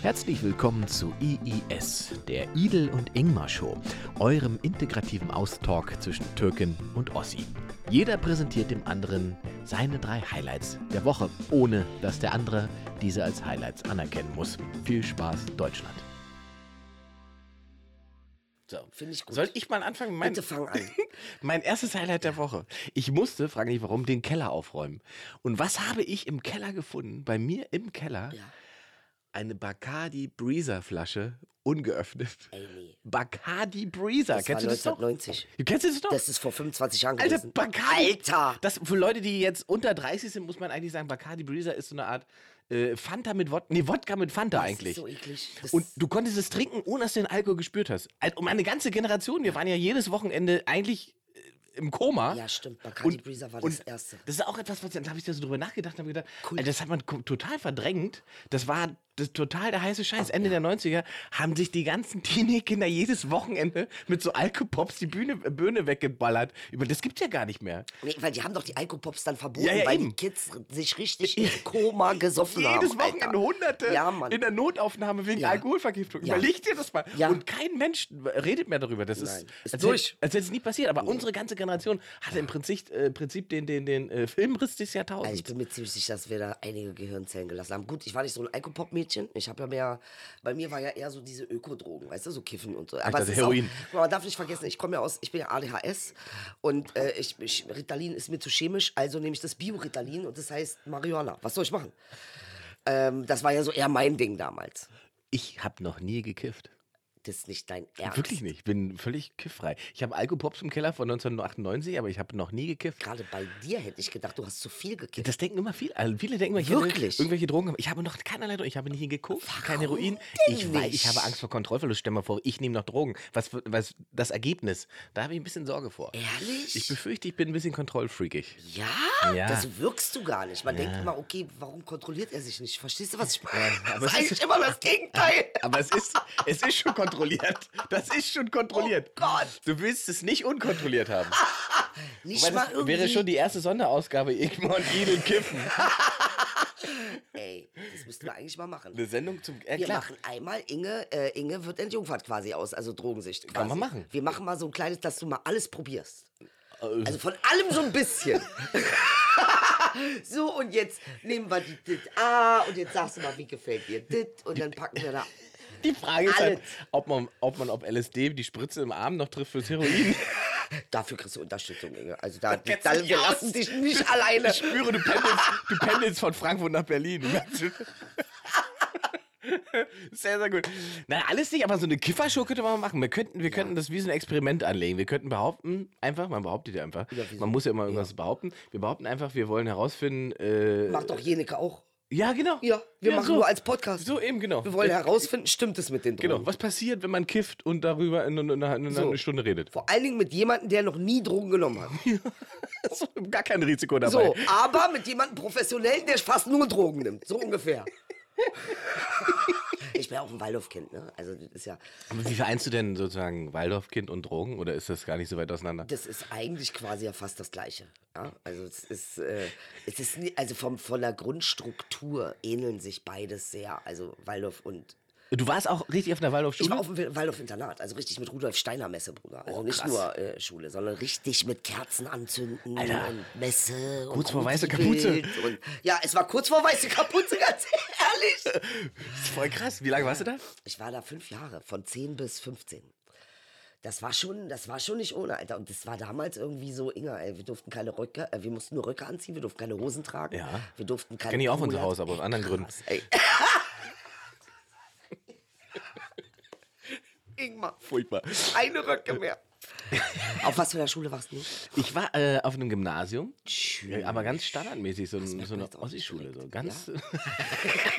Herzlich willkommen zu IIS, der Idel und Ingmar Show, eurem integrativen Austalk zwischen Türkin und Ossi. Jeder präsentiert dem anderen seine drei Highlights der Woche, ohne dass der andere diese als Highlights anerkennen muss. Viel Spaß, Deutschland. So, Finde ich gut. Soll ich mal anfangen? Mein, Bitte fang an. mein erstes Highlight der Woche. Ich musste, frage nicht warum, den Keller aufräumen. Und was habe ich im Keller gefunden? Bei mir im Keller Ja. Eine Bacardi Breezer Flasche ungeöffnet. Ey, nee. Bacardi Breezer, Das kennst war du das doch? 1990. Du kennst du das doch? Das ist vor 25 Jahren Alter, gewesen. Bacardi. Alter! Das, für Leute, die jetzt unter 30 sind, muss man eigentlich sagen, Bacardi Breezer ist so eine Art äh, Fanta mit Wodka. Nee, Wodka mit Fanta Das eigentlich. ist so eklig. Das Und du konntest es trinken, ohne dass du den Alkohol gespürt hast. Um eine ganze Generation, wir waren ja jedes Wochenende eigentlich äh, im Koma. Ja, stimmt. Bacardi Breezer war das Erste. Das ist auch etwas, was da habe ich da so drüber nachgedacht und habe gedacht, Cool. Alter, das hat man total verdrängt. Das war das total der heiße Scheiß. Ende der 90er haben sich die ganzen Teenie-Kinder jedes Wochenende mit so Alkopops die Bühne, Bühne weggeballert. Über das gibt's ja gar nicht mehr. Nee, weil die haben doch die Alkopops dann verboten, Ja, ja, weil eben. die Kids sich richtig in Koma gesoffen haben. Jedes Wochenende Alter. Hunderte Ja, Mann. in der Notaufnahme wegen. Alkoholvergiftung. Überleg dir das mal. Und kein Mensch redet mehr darüber. Das Nein. ist, Ist als durch. Als hätte es nie passiert. Aber unsere ganze Generation hatte im Prinzip, äh, Prinzip den, den, den äh, Filmriss des Jahrtausends. Also ich bin mir ziemlich sicher, dass wir da einige Gehirnzellen gelassen haben. Gut, ich war nicht so ein Alkopop-Mädchen. Ich habe ja mehr, bei mir war ja eher so diese Ökodrogen, weißt du, so Kiffen und so. Aber es ist Heroin. Auch, man darf nicht vergessen, ich komme ja aus, ich bin ja ADHS und äh, ich, ich, Ritalin ist mir zu chemisch, also nehme ich das Bio-Ritalin und das heißt Marihuana. Was soll ich machen? Ähm, das war ja so eher mein Ding damals. ich habe noch nie gekifft. Das ist nicht dein Ernst. Wirklich nicht. Ich bin völlig kifffrei. Ich habe Alkopops im Keller von 1998, aber ich habe noch nie gekifft. Gerade bei dir hätte ich gedacht, du hast zu viel gekifft. Das denken immer viele. Also viele denken immer, ich hätte Wirklich? irgendwelche Drogen. Ich habe noch keinerlei Drogen. Ich habe nie geguckt, kein Heroin. Ich, weiß, nicht? ich habe Angst vor Kontrollverlust. Stell mal vor, ich nehme noch Drogen. Was, was das Ergebnis? Da habe ich ein bisschen Sorge vor. Ehrlich? Ich befürchte, ich bin ein bisschen kontrollfreakig. Ja? Ja. Das wirkst du gar nicht. Man denkt immer, okay, warum kontrolliert er sich nicht? Verstehst du, was ich meine? aber das ist es eigentlich ist- immer das Gegenteil. Aber es ist, es ist schon kontrolliert. Das ist schon kontrolliert. Oh Gott. Du willst es nicht unkontrolliert haben. Nicht mal das irgendwie. wäre schon die erste Sonderausgabe Igmar und Idel kiffen. Ey, das müssten wir eigentlich mal machen. Eine Sendung zum. Äh, Wir klar. machen einmal, Inge, äh, Inge wird entjungfert quasi aus, also Drogensicht. Quasi. Kann man machen. Wir machen mal so ein kleines, dass du mal alles probierst. Äh. Also von allem so ein bisschen. so, und jetzt nehmen wir die dit, ah, und jetzt sagst du mal, wie gefällt dir dit, und dann packen wir da. Die Frage ist halt, ob man, ob man auf LSD die Spritze im Arm noch trifft fürs Heroin. Dafür kriegst du Unterstützung, Inge. Also da, da nicht wir lassen dich nicht alleine. Ich spüre, du pendelst, du pendelst von Frankfurt nach Berlin. Sehr, sehr gut. Na, alles nicht, aber so eine Kiffershow könnte man machen. Wir könnten, wir könnten das wie so ein Experiment anlegen. Wir könnten behaupten, einfach, man behauptet ja einfach. man muss ja immer irgendwas behaupten. Wir behaupten einfach, wir wollen herausfinden. Äh, Macht doch Jeneke auch. Ja, genau. Ja, wir machen so. nur als Podcast. So eben, genau. Wir wollen Äh, herausfinden, stimmt es mit den Drogen? Genau, was passiert, wenn man kifft und darüber in, in, in, in So. eine Stunde redet? Vor allen Dingen mit jemandem, der noch nie Drogen genommen hat. So, gar kein Risiko dabei. So, aber mit jemandem professionellen, der fast nur Drogen nimmt. So ungefähr. ich bin ja auch ein Waldorfkind, ne? Also das ist ja, Aber wie vereinst du denn sozusagen Waldorfkind und Drogen oder ist das gar nicht so weit auseinander? das ist eigentlich quasi ja fast das Gleiche. Ja? Also es ist, äh, es ist nie, also vom, von der Grundstruktur ähneln sich beides sehr. Also Waldorf und Du warst auch richtig auf einer Ich Waldorfschule? war auf dem Waldorf-Internat, also richtig mit Rudolf Steiner Messe, Bruder. Also Oh, nicht nur äh, Schule, sondern richtig mit Kerzen anzünden Alter. und Messe. Kurz und vor weiße Kapuze. Und, ja, es war kurz vor weiße Kapuze, ganz ehrlich. Das ist voll krass. Wie lange warst du da? Ich war da fünf Jahre, von 10 bis 15. Das war schon, das war schon nicht ohne, Alter. Und das war damals irgendwie so, Inga, ey, wir durften keine Röcke, äh, wir mussten nur Röcke anziehen, wir durften keine Hosen tragen. Ja. Wir durften keine Kenn ich auch Kugeln- Hause, aber aus anderen Gründen. Ey. Ingmar, Furchtbar. keine Röcke mehr. Auf was für einer Schule warst du? Ich war äh, auf einem Gymnasium, Schön. aber ganz standardmäßig, so, ein, so eine Ossi-Schule. So ganz.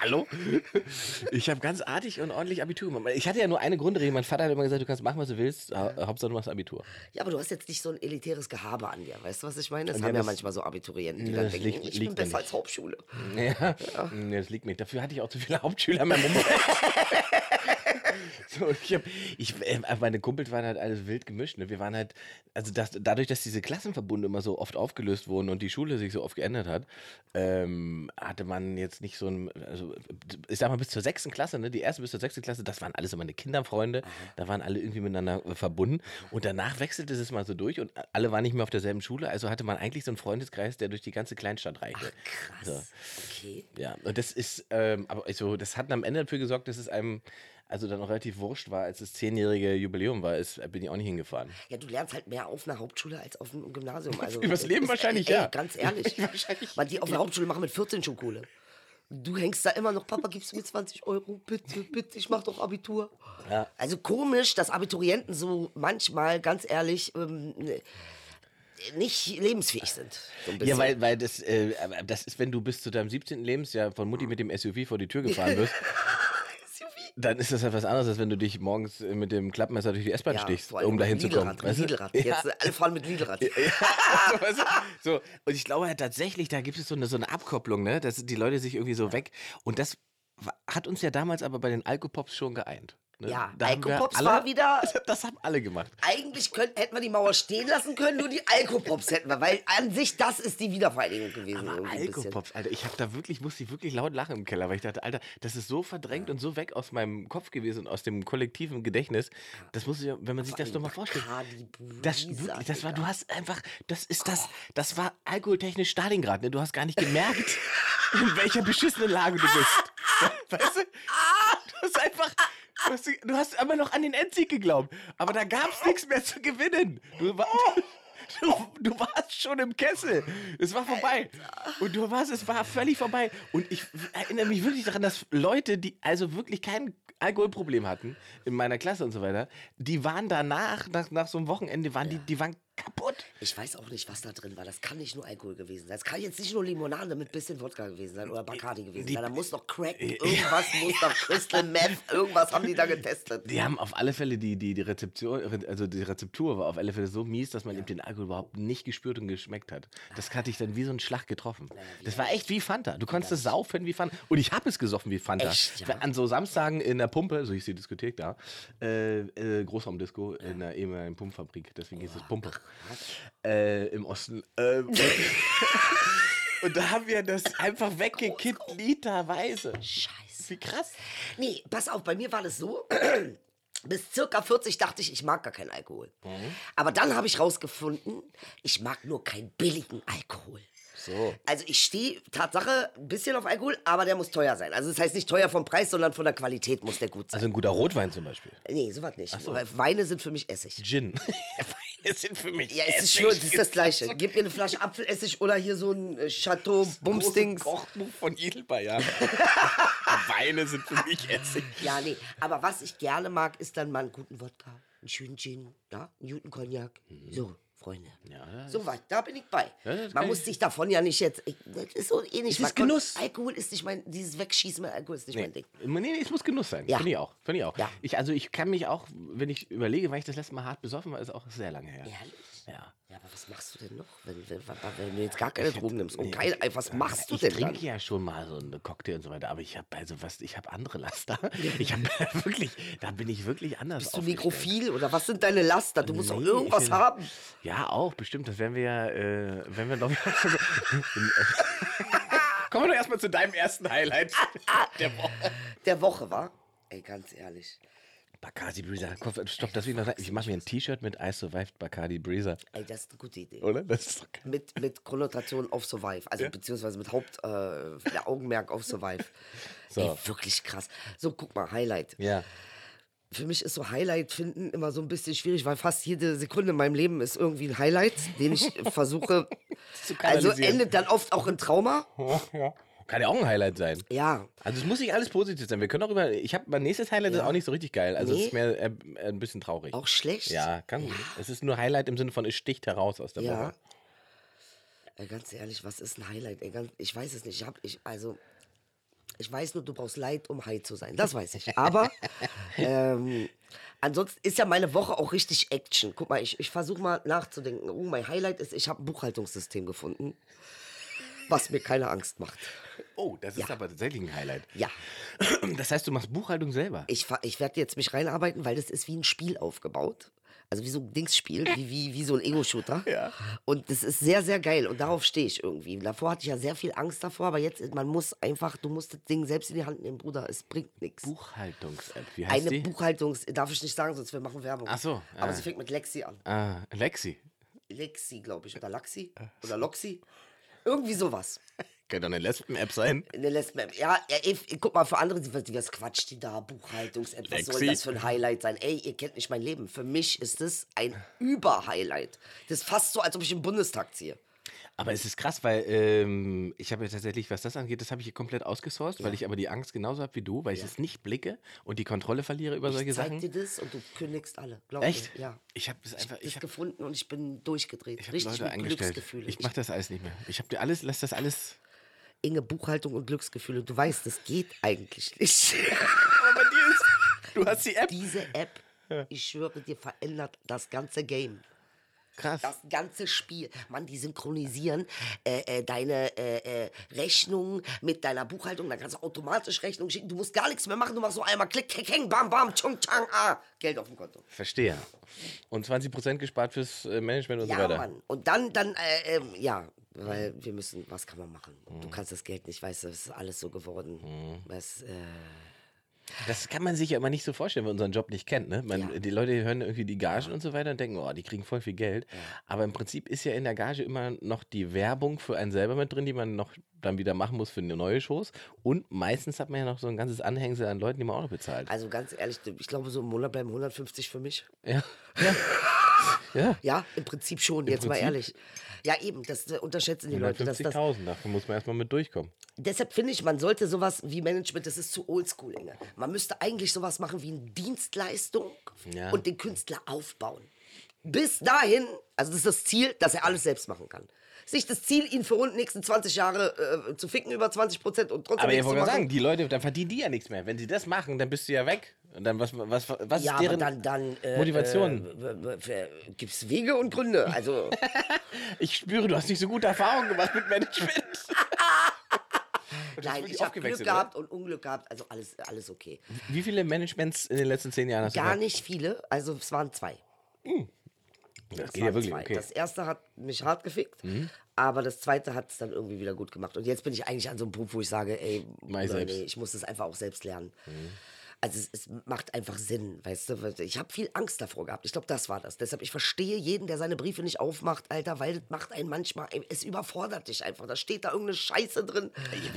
Hallo? Ich habe ganz artig und ordentlich Abitur gemacht. Ich hatte ja nur eine Grundregel. Mein Vater hat immer gesagt, du kannst machen, was du willst. hau- Hauptsache du machst Abitur. Ja, aber du hast jetzt nicht so ein elitäres Gehabe an dir. Weißt du, was ich meine? Das Ja, haben ja das- manchmal so Abiturienten, die Ja, dann denken, liegt- ich liegt bin besser nicht. als Hauptschule. Ja, Nee, das liegt mir. Dafür hatte ich auch zu viele Hauptschüler in meinem Umfeld. Und ich hab, ich, äh, meine Kumpels waren halt alles wild gemischt. Ne? Wir waren halt, also das, dadurch, dass diese Klassenverbunde immer so oft aufgelöst wurden und die Schule sich so oft geändert hat, ähm, hatte man jetzt nicht so ein, also ich sag mal bis zur sechsten Klasse, ne? die erste bis zur sechsten Klasse, das waren alles so meine Kinderfreunde, da waren alle irgendwie miteinander äh, verbunden und danach wechselte es mal so durch und alle waren nicht mehr auf derselben Schule, also hatte man eigentlich so einen Freundeskreis, der durch die ganze Kleinstadt reichte. Krass. So. Okay. Ja, und das ist, ähm, aber also, das hat am Ende dafür gesorgt, dass es einem also dann auch relativ wurscht war, als das zehnjährige Jubiläum war, ist, bin ich auch nicht hingefahren. Ja, du lernst halt mehr auf einer Hauptschule als auf einem Gymnasium. Also, Übers Leben ist- wahrscheinlich, ey, ja. Ganz ehrlich. Wahrscheinlich. Weil die auf der Hauptschule machen mit 14 schon Kohle. Du hängst da immer noch, Papa, gibst du mir 20 Euro? Bitte, bitte, ich mach doch Abitur. Ja. Also komisch, dass Abiturienten so manchmal, ganz ehrlich, ähm, nicht lebensfähig sind. So. Ja, weil, weil das, äh, das ist, wenn du bis zu deinem 17. Lebensjahr von Mutti mit dem SUV vor die Tür gefahren wirst, dann ist das halt was anderes, als wenn du dich morgens äh, mit dem Klappmesser durch die S-Bahn stichst, vor allem um dahin zu kommen. Mit? Lidlrad. Ja. Jetzt alle fahren mit Lidlrad. so, weißt du? so, und ich glaube tatsächlich, da gibt es so eine, so eine Abkopplung, ne? dass die Leute sich irgendwie so weg. Und das hat uns ja damals aber bei den Alkopops schon geeint. Ne? Ja, Da Alkopops alle- war wieder- Das haben alle gemacht. Eigentlich könnten, hätten wir die Mauer stehen lassen können, nur die Alkopops hätten wir, weil an sich das ist die Wiedervereinigung gewesen. Aber. Alkopops, Alter, ich habe da wirklich, musste ich wirklich laut lachen im Keller, weil ich dachte, Alter, das ist so verdrängt und so weg aus meinem Kopf gewesen und aus dem kollektiven Gedächtnis. Das muss ich, ja- wenn man sich das doch mal vorstellt. Das, wirklich, das war, du hast einfach, das ist das, das war alkoholtechnisch Stalingrad, ne? Du hast gar nicht gemerkt, in welcher beschissenen Lage du bist. Weißt du? Du hast einfach, du hast, du hast aber noch an den Endsieg geglaubt. Aber da gab es nichts mehr zu gewinnen. Du, war, du, du warst schon im Kessel. Es war vorbei. Und du warst, es war völlig vorbei. Und ich erinnere mich wirklich daran, dass Leute, die also wirklich kein Alkoholproblem hatten, in meiner Klasse und so weiter, die waren danach, nach, nach so einem Wochenende, waren die, die waren kaputt. Ich weiß auch nicht, was da drin war. Das kann nicht nur Alkohol gewesen sein. Das kann jetzt nicht nur Limonade mit bisschen Wodka gewesen sein oder Bacardi gewesen Die- sein. Da muss noch Crack, irgendwas muss noch Crystal Meth, irgendwas haben die da getestet. Die haben auf alle Fälle die, die, die Rezeption, also die Rezeptur war auf alle Fälle so mies, dass man eben den Alkohol überhaupt nicht gespürt und geschmeckt hat. Das hatte ich dann wie so ein Schlag getroffen. Das war echt wie Fanta. Du konntest es saufen wie Fanta. Und ich habe es gesoffen wie Fanta. Echt, ja? An so Samstagen in der Pumpe, so hieß die Diskothek da, äh, äh, Großraumdisco in der ehemaligen Pumpfabrik. Deswegen hieß es Pumpe. Äh, Im Osten. Ähm, und, und da haben wir das einfach weggekippt, literweise. Scheiße. Wie krass. Nee, pass auf, bei mir war das so. Bis circa 40 dachte ich, ich mag gar keinen Alkohol. Aber dann habe ich rausgefunden, ich mag nur keinen billigen Alkohol. So. Also ich stehe Tatsache ein bisschen auf Alkohol, aber der muss teuer sein. Also das heißt nicht teuer vom Preis, sondern von der Qualität muss der gut sein. Also ein guter Rotwein zum Beispiel. nee, sowas nicht. Weil Weine sind für mich Essig. Gin. Weine sind für mich. Ja, es ist schon, es ist das Gleiche. Gib mir eine Flasche Apfelessig oder hier so ein äh, Chateau Bumsdings. Kochbuch von Edelbayer. Weine sind für mich Essig. Ja, nee. Aber was ich gerne mag, ist dann mal einen guten Wodka, einen schönen Gin, ja, einen guten Cognac. So, Freunde. Ja, so weit, da bin ich bei. Ja, Man muss ich- sich davon ja nicht jetzt. Ich, das ist so ähnlich. ist Man kann- Genuss. Alkohol ist nicht mein. Dieses Wegschießen mit Alkohol ist nicht mein Ding. Nee, nee, es muss Genuss sein. Ja. Finde ich auch. Finde ich auch. Ja. Ich, also ich kann mich auch, wenn ich überlege, weil ich das letzte Mal hart besoffen war, ist auch sehr lange her. Ehrlich? Ja. Ja, aber was machst du denn noch, wenn, wenn, wenn du jetzt gar keine Drogen nimmst? Und Nee, kein, ich- was machst du ich denn trinke dann? ja schon mal so eine Cocktail und so weiter, aber ich habe also was, ich habe andere Laster. Ich habe wirklich, da bin ich wirklich anders Bist du negrophil oder was sind deine Laster? Du musst doch Nee, irgendwas ich- haben. Ja, auch, bestimmt. Das werden wir ja, äh, wenn wir noch. Kommen wir doch erstmal zu deinem ersten Highlight der Woche. Der Woche, war? Ey, ganz ehrlich. Bacardi Breezer. Komm, Stopp, das will ich noch sagen. Ich mache mir ein T-Shirt mit I Survived Bacardi Breezer. Ey, das ist eine gute Idee. Oder? Das ist geil. Mit, mit Konnotation auf Survive, also beziehungsweise mit Haupt, äh, Augenmerk auf Survive. So. Ey, wirklich krass. So, guck mal, Highlight. Ja. Für mich ist so Highlight finden immer so ein bisschen schwierig, weil fast jede Sekunde in meinem Leben ist irgendwie ein Highlight, den ich versuche. Zu also endet dann oft auch in Trauma. ja. Kann ja auch ein Highlight sein. Ja. Also es muss nicht alles positiv sein. Wir können auch über. Ich habe mein nächstes Highlight ist auch nicht so richtig geil. Also es Nee. ist mehr äh, ein bisschen traurig. Auch schlecht. Ja, kann. Es ist nur Highlight im Sinne von es sticht heraus aus der Ja. Woche. Ey, ganz ehrlich, was ist ein Highlight? Ey, ganz, ich weiß es nicht. Ich hab, ich, also, ich weiß nur, du brauchst Leid, um high zu sein. Das weiß ich. Aber ähm, ansonsten ist ja meine Woche auch richtig Action. Guck mal, ich, ich versuche mal nachzudenken. Oh, mein Highlight ist, ich habe ein Buchhaltungssystem gefunden. Was mir keine Angst macht. Oh, das ist aber tatsächlich ein Highlight. Ja. Das heißt, du machst Buchhaltung selber. Ich, ich werde jetzt mich reinarbeiten, weil das ist wie ein Spiel aufgebaut. Also wie so ein Dingsspiel, wie, wie, wie so ein Ego-Shooter. Ja. Und das ist sehr, sehr geil. Und darauf stehe ich irgendwie. Davor hatte ich ja sehr viel Angst davor, aber jetzt, man muss einfach, du musst das Ding selbst in die Hand nehmen, Bruder. Es bringt nichts. Buchhaltungs-App. Wie heißt Eine die? Buchhaltungs... Darf ich nicht sagen, sonst wir machen Werbung. Ach so, Aber ah. sie fängt mit Lexi an. ah, Lexi. Lexi, glaube ich. Oder Laxi. Oder Loxi. Irgendwie sowas. Könnte eine Lesben-App sein. Eine Lesben. Ja, ey, guck mal, für andere, die, was quatscht die da, Buchhaltungs-App, was soll das für ein Highlight sein? Ey, ihr kennt nicht mein Leben. Für mich ist das ein Über-Highlight. Das ist fast so, als ob ich im Bundestag ziehe. Aber es ist krass, weil ähm, ich habe ja tatsächlich, was das angeht, das habe ich hier komplett ausgesourced, weil ich aber die Angst genauso habe wie du, weil ich es nicht blicke und die Kontrolle verliere über solche Ich zeig Sachen. dir das und du kündigst alle. Glaub Echt? Mir. Ja. Ich habe es einfach, Ich ich habe habe gefunden und ich bin durchgedreht. ich hab Richtig Leute mit eingestellt. Glücksgefühle. Ich mache das alles nicht mehr. Ich habe dir alles, lass das alles. Inge, Buchhaltung und Glücksgefühle. Du weißt, das geht eigentlich nicht. Aber bei dir ist, du hast die App. Diese App, ich schwöre dir, verändert das ganze Game. Krass. Das ganze Spiel. Mann, die synchronisieren äh, äh, deine äh, äh, Rechnungen mit deiner Buchhaltung. Dann kannst du automatisch Rechnungen schicken. Du musst gar nichts mehr machen. Du machst so einmal Klick, Klick, Heng, Bam, Bam, Chung, Chang, Ah. Geld auf dem Konto. Verstehe. Und 20% gespart fürs äh, Management und Ja, so weiter. Mann. Und dann, dann, äh, ähm, ja, weil wir müssen, was kann man machen? Du kannst das Geld nicht, weißt du, es ist alles so geworden. Was, äh, Das kann man sich ja immer nicht so vorstellen, wenn man unseren Job nicht kennt. Ne? Man, Ja. Die Leute hören irgendwie die Gagen und so weiter und denken, oh, die kriegen voll viel Geld. Aber im Prinzip ist ja in der Gage immer noch die Werbung für einen selber mit drin, die man noch dann wieder machen muss für eine neue Shows. Und meistens hat man ja noch so ein ganzes Anhängsel an Leuten, die man auch noch bezahlt. also ganz ehrlich, ich glaube, so im Monat bleiben 150 für mich. Ja. Ja. Ja. Ja, im Prinzip schon, jetzt mal Prinzip? ehrlich. Ja, eben, das äh, unterschätzen die Leute. Dass das, 150.000, dafür muss man erstmal mit durchkommen. deshalb finde ich, man sollte sowas wie Management, das ist zu oldschool, Inge. Man müsste eigentlich sowas machen wie eine Dienstleistung Ja. und den Künstler aufbauen. Bis dahin, also das ist das Ziel, dass er alles selbst machen kann. Ist nicht das Ziel, ihn für rund die nächsten 20 Jahre äh, zu ficken über 20 Prozent und trotzdem Aber ich wollte sagen, die Leute, dann verdienen die ja nichts mehr. Wenn sie das machen, dann bist du ja weg. Und dann was, was, was ja, ist deren dann, dann äh, Motivation? Äh, Gibt es Wege und Gründe? Also, Ich spüre, du hast nicht so gute Erfahrungen gemacht mit Management. Das nein, ich habe Glück gehabt und Unglück gehabt. Also alles, alles okay. Wie viele Managements in den letzten zehn Jahren hast du Gar nicht viele, also es waren zwei. Das Es geht ja wirklich, okay. Das erste hat mich hart gefickt, aber das zweite hat es dann irgendwie wieder gut gemacht. Und jetzt bin ich eigentlich an so einem Punkt, wo ich sage, ey, nee, ich muss das einfach auch selbst lernen. Also es, es macht einfach Sinn, weißt du. Ich habe viel Angst davor gehabt. Ich glaube, das war das. Deshalb, ich verstehe jeden, der seine Briefe nicht aufmacht, Alter, weil das macht einen manchmal, es überfordert dich einfach. Da steht da irgendeine Scheiße drin.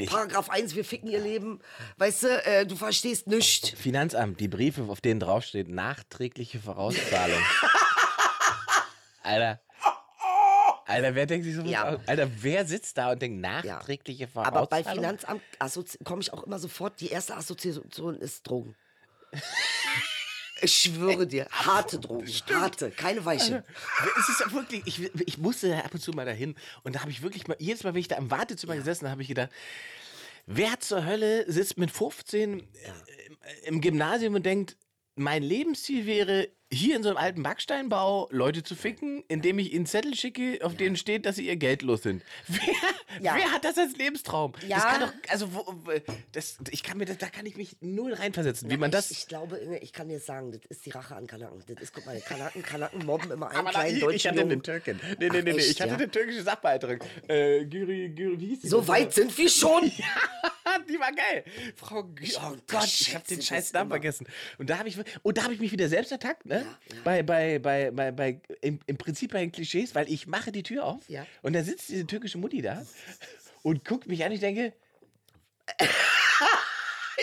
Paragraph 1, wir ficken ihr Leben. Weißt du, äh, du verstehst nichts. Finanzamt, die Briefe, auf denen draufsteht, nachträgliche Vorauszahlung. Alter. Alter, wer denkt sich so Ja. aus? Alter, wer sitzt da und denkt nachträgliche Vorauszahlung? Aber bei Finanzamt komme ich auch immer sofort, die erste Assoziation ist Drogen. Ich schwöre dir, harte Drogen, harte, keine weiche. Es ist ja wirklich, ich, ich musste da ab und zu mal dahin und da habe ich wirklich mal, jedes Mal, wenn ich da im Wartezimmer gesessen habe, habe ich gedacht, wer zur Hölle sitzt mit 15 äh, im, im Gymnasium und denkt, mein Lebensziel wäre, hier in so einem alten Backsteinbau Leute zu ficken, indem ich ihnen Zettel schicke, auf denen steht, dass sie ihr Geld los sind. Wer, Ja. wer hat das als Lebenstraum? Das Ja. kann doch, also, wo, das, ich kann mir das, da kann ich mich null reinversetzen, wie man das. Ich, ich glaube, Inge, ich kann dir sagen, das ist die Rache an Kanaken. Das ist, guck mal, Kanaken, Kanaken mobben immer einen Aber da, kleinen ich, deutschen ich hatte Jungen. eine Türkin. Nee, nee, nee, nee. echt, ich hatte ja? eine türkische Sachbearbeiterin. Äh, Gyri, Gyri, wie hieß die? So denn? weit sind wir schon. die war geil. Frau, Gü- oh Gott, ich habe unterschätze den das scheiß Namen immer. vergessen. Und da habe ich, und da habe ich mich wieder selbst ertackt, ne? Bei, bei, bei, bei, bei im, im Prinzip bei den Klischees, weil ich mache die Tür auf Ja. und da sitzt diese türkische Mutti da und guckt mich an. Ich denke,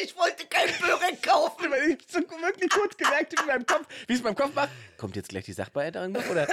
Ich wollte kein Börek kaufen. weil ich so wirklich kurz gemerkt habe in meinem Kopf, wie es in meinem Kopf macht, kommt jetzt gleich die Sachbearbeiterin noch oder?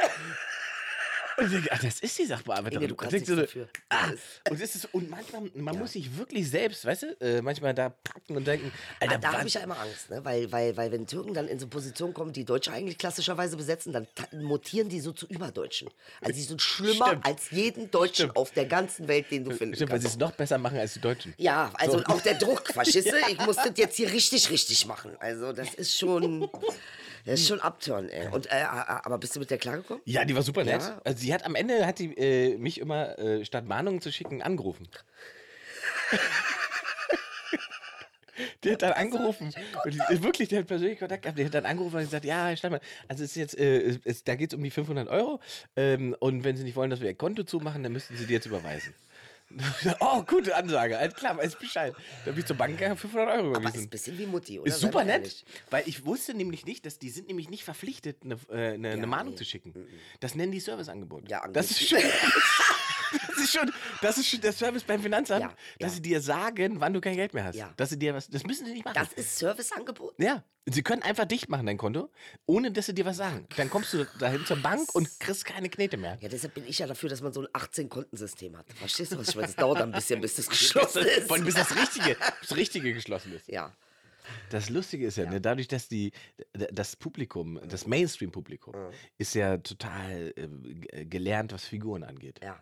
Und ach, das ist die Sachbearbeiterin. Inge, du kannst nichts so, dafür. Ah, Das und, es ist, und manchmal, man muss sich wirklich selbst, weißt du, äh, manchmal da packen und denken, Alter, Ah, da wann- habe ich ja immer Angst, ne? weil, weil, weil wenn Türken dann in so Positionen kommen, die Deutsche eigentlich klassischerweise besetzen, dann mutieren die so zu Überdeutschen. Also die sind schlimmer Stimmt. als jeden Deutschen Stimmt. auf der ganzen Welt, den du finden Stimmt, weil sie kannst. es noch besser machen als die Deutschen. Ja, also So. auch der Druck, verstehst du? Ich muss das jetzt hier richtig, richtig machen. Also das ist schon... Das ist schon Upturn, ey. Und, äh, aber bist du mit der klargekommen? Ja, die war super nett. Ja. Also sie hat am Ende hat die, äh, mich immer äh, statt Mahnungen zu schicken angerufen. Die hat dann angerufen. Und die, äh, wirklich, die hat persönlich Kontakt gehabt. Die hat dann angerufen und gesagt, ja, Herr Steinmann, also es ist jetzt, äh, es, da geht es um die 500 Euro. Ähm, und wenn Sie nicht wollen, dass wir Ihr Konto zumachen, dann müssten Sie die jetzt überweisen. oh, gute Ansage. Alles klar, weiß Bescheid. Dann bin ich zur Bank gegangen, 500 Euro Aber ist überwiesen. ein bisschen wie Mutti, oder? Ist super nett, weil ich wusste nämlich nicht, dass die sind nämlich nicht verpflichtet, eine, äh, eine, eine Mahnung nee. zu schicken. Das nennen die Serviceangebot. Ja, das ist angeblich. das ist schon, das ist schon der Service beim Finanzamt, Ja, dass ja. sie dir sagen, wann du kein Geld mehr hast. Ja. Dass sie dir was, das müssen sie nicht machen. Das ist Serviceangebot? ja, sie können einfach dicht machen dein Konto, ohne dass sie dir was sagen. Dann kommst du dahin zur Bank und kriegst keine Knete mehr. Ja, deshalb bin ich ja dafür, dass man so ein 18-Kontensystem hat. Verstehst du, was ich meine? Das dauert ein bisschen, bis das geschlossen ist. Von bis das richtige, das richtige geschlossen ist. Ja. Das Lustige ist ja, ne, dadurch, dass die, das Publikum, das Mainstream-Publikum, ist ja total äh, gelernt, was Figuren angeht. Ja.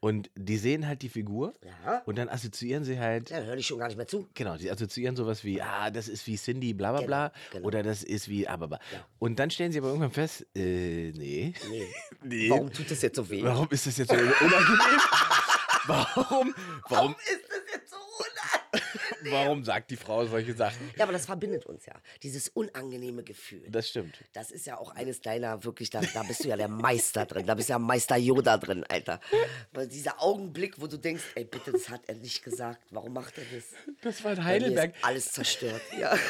Und die sehen halt die Figur Ja. und dann assoziieren sie halt, Ja, höre ich schon gar nicht mehr zu. genau, sie assoziieren sowas wie, ah, das ist wie Cindy, bla bla bla, Genau, genau. oder das ist wie, ah, bla, bla. Ja. Und dann stellen sie aber irgendwann fest, äh, nee. Nee. nee. Warum tut das jetzt so weh? Warum ist das jetzt so unangenehm? Warum, warum, ist das jetzt so unangenehm? Warum sagt die Frau solche Sachen? Ja, aber das verbindet uns ja. Dieses unangenehme Gefühl. Das stimmt. Das ist ja auch eines deiner wirklich, da, da bist du ja der Meister drin. Da bist du ja Meister Yoda drin, Alter. Weil dieser Augenblick, wo du denkst, ey, bitte, das hat er nicht gesagt. Warum macht er das? Das war in Heidelberg. Alles zerstört. Ja.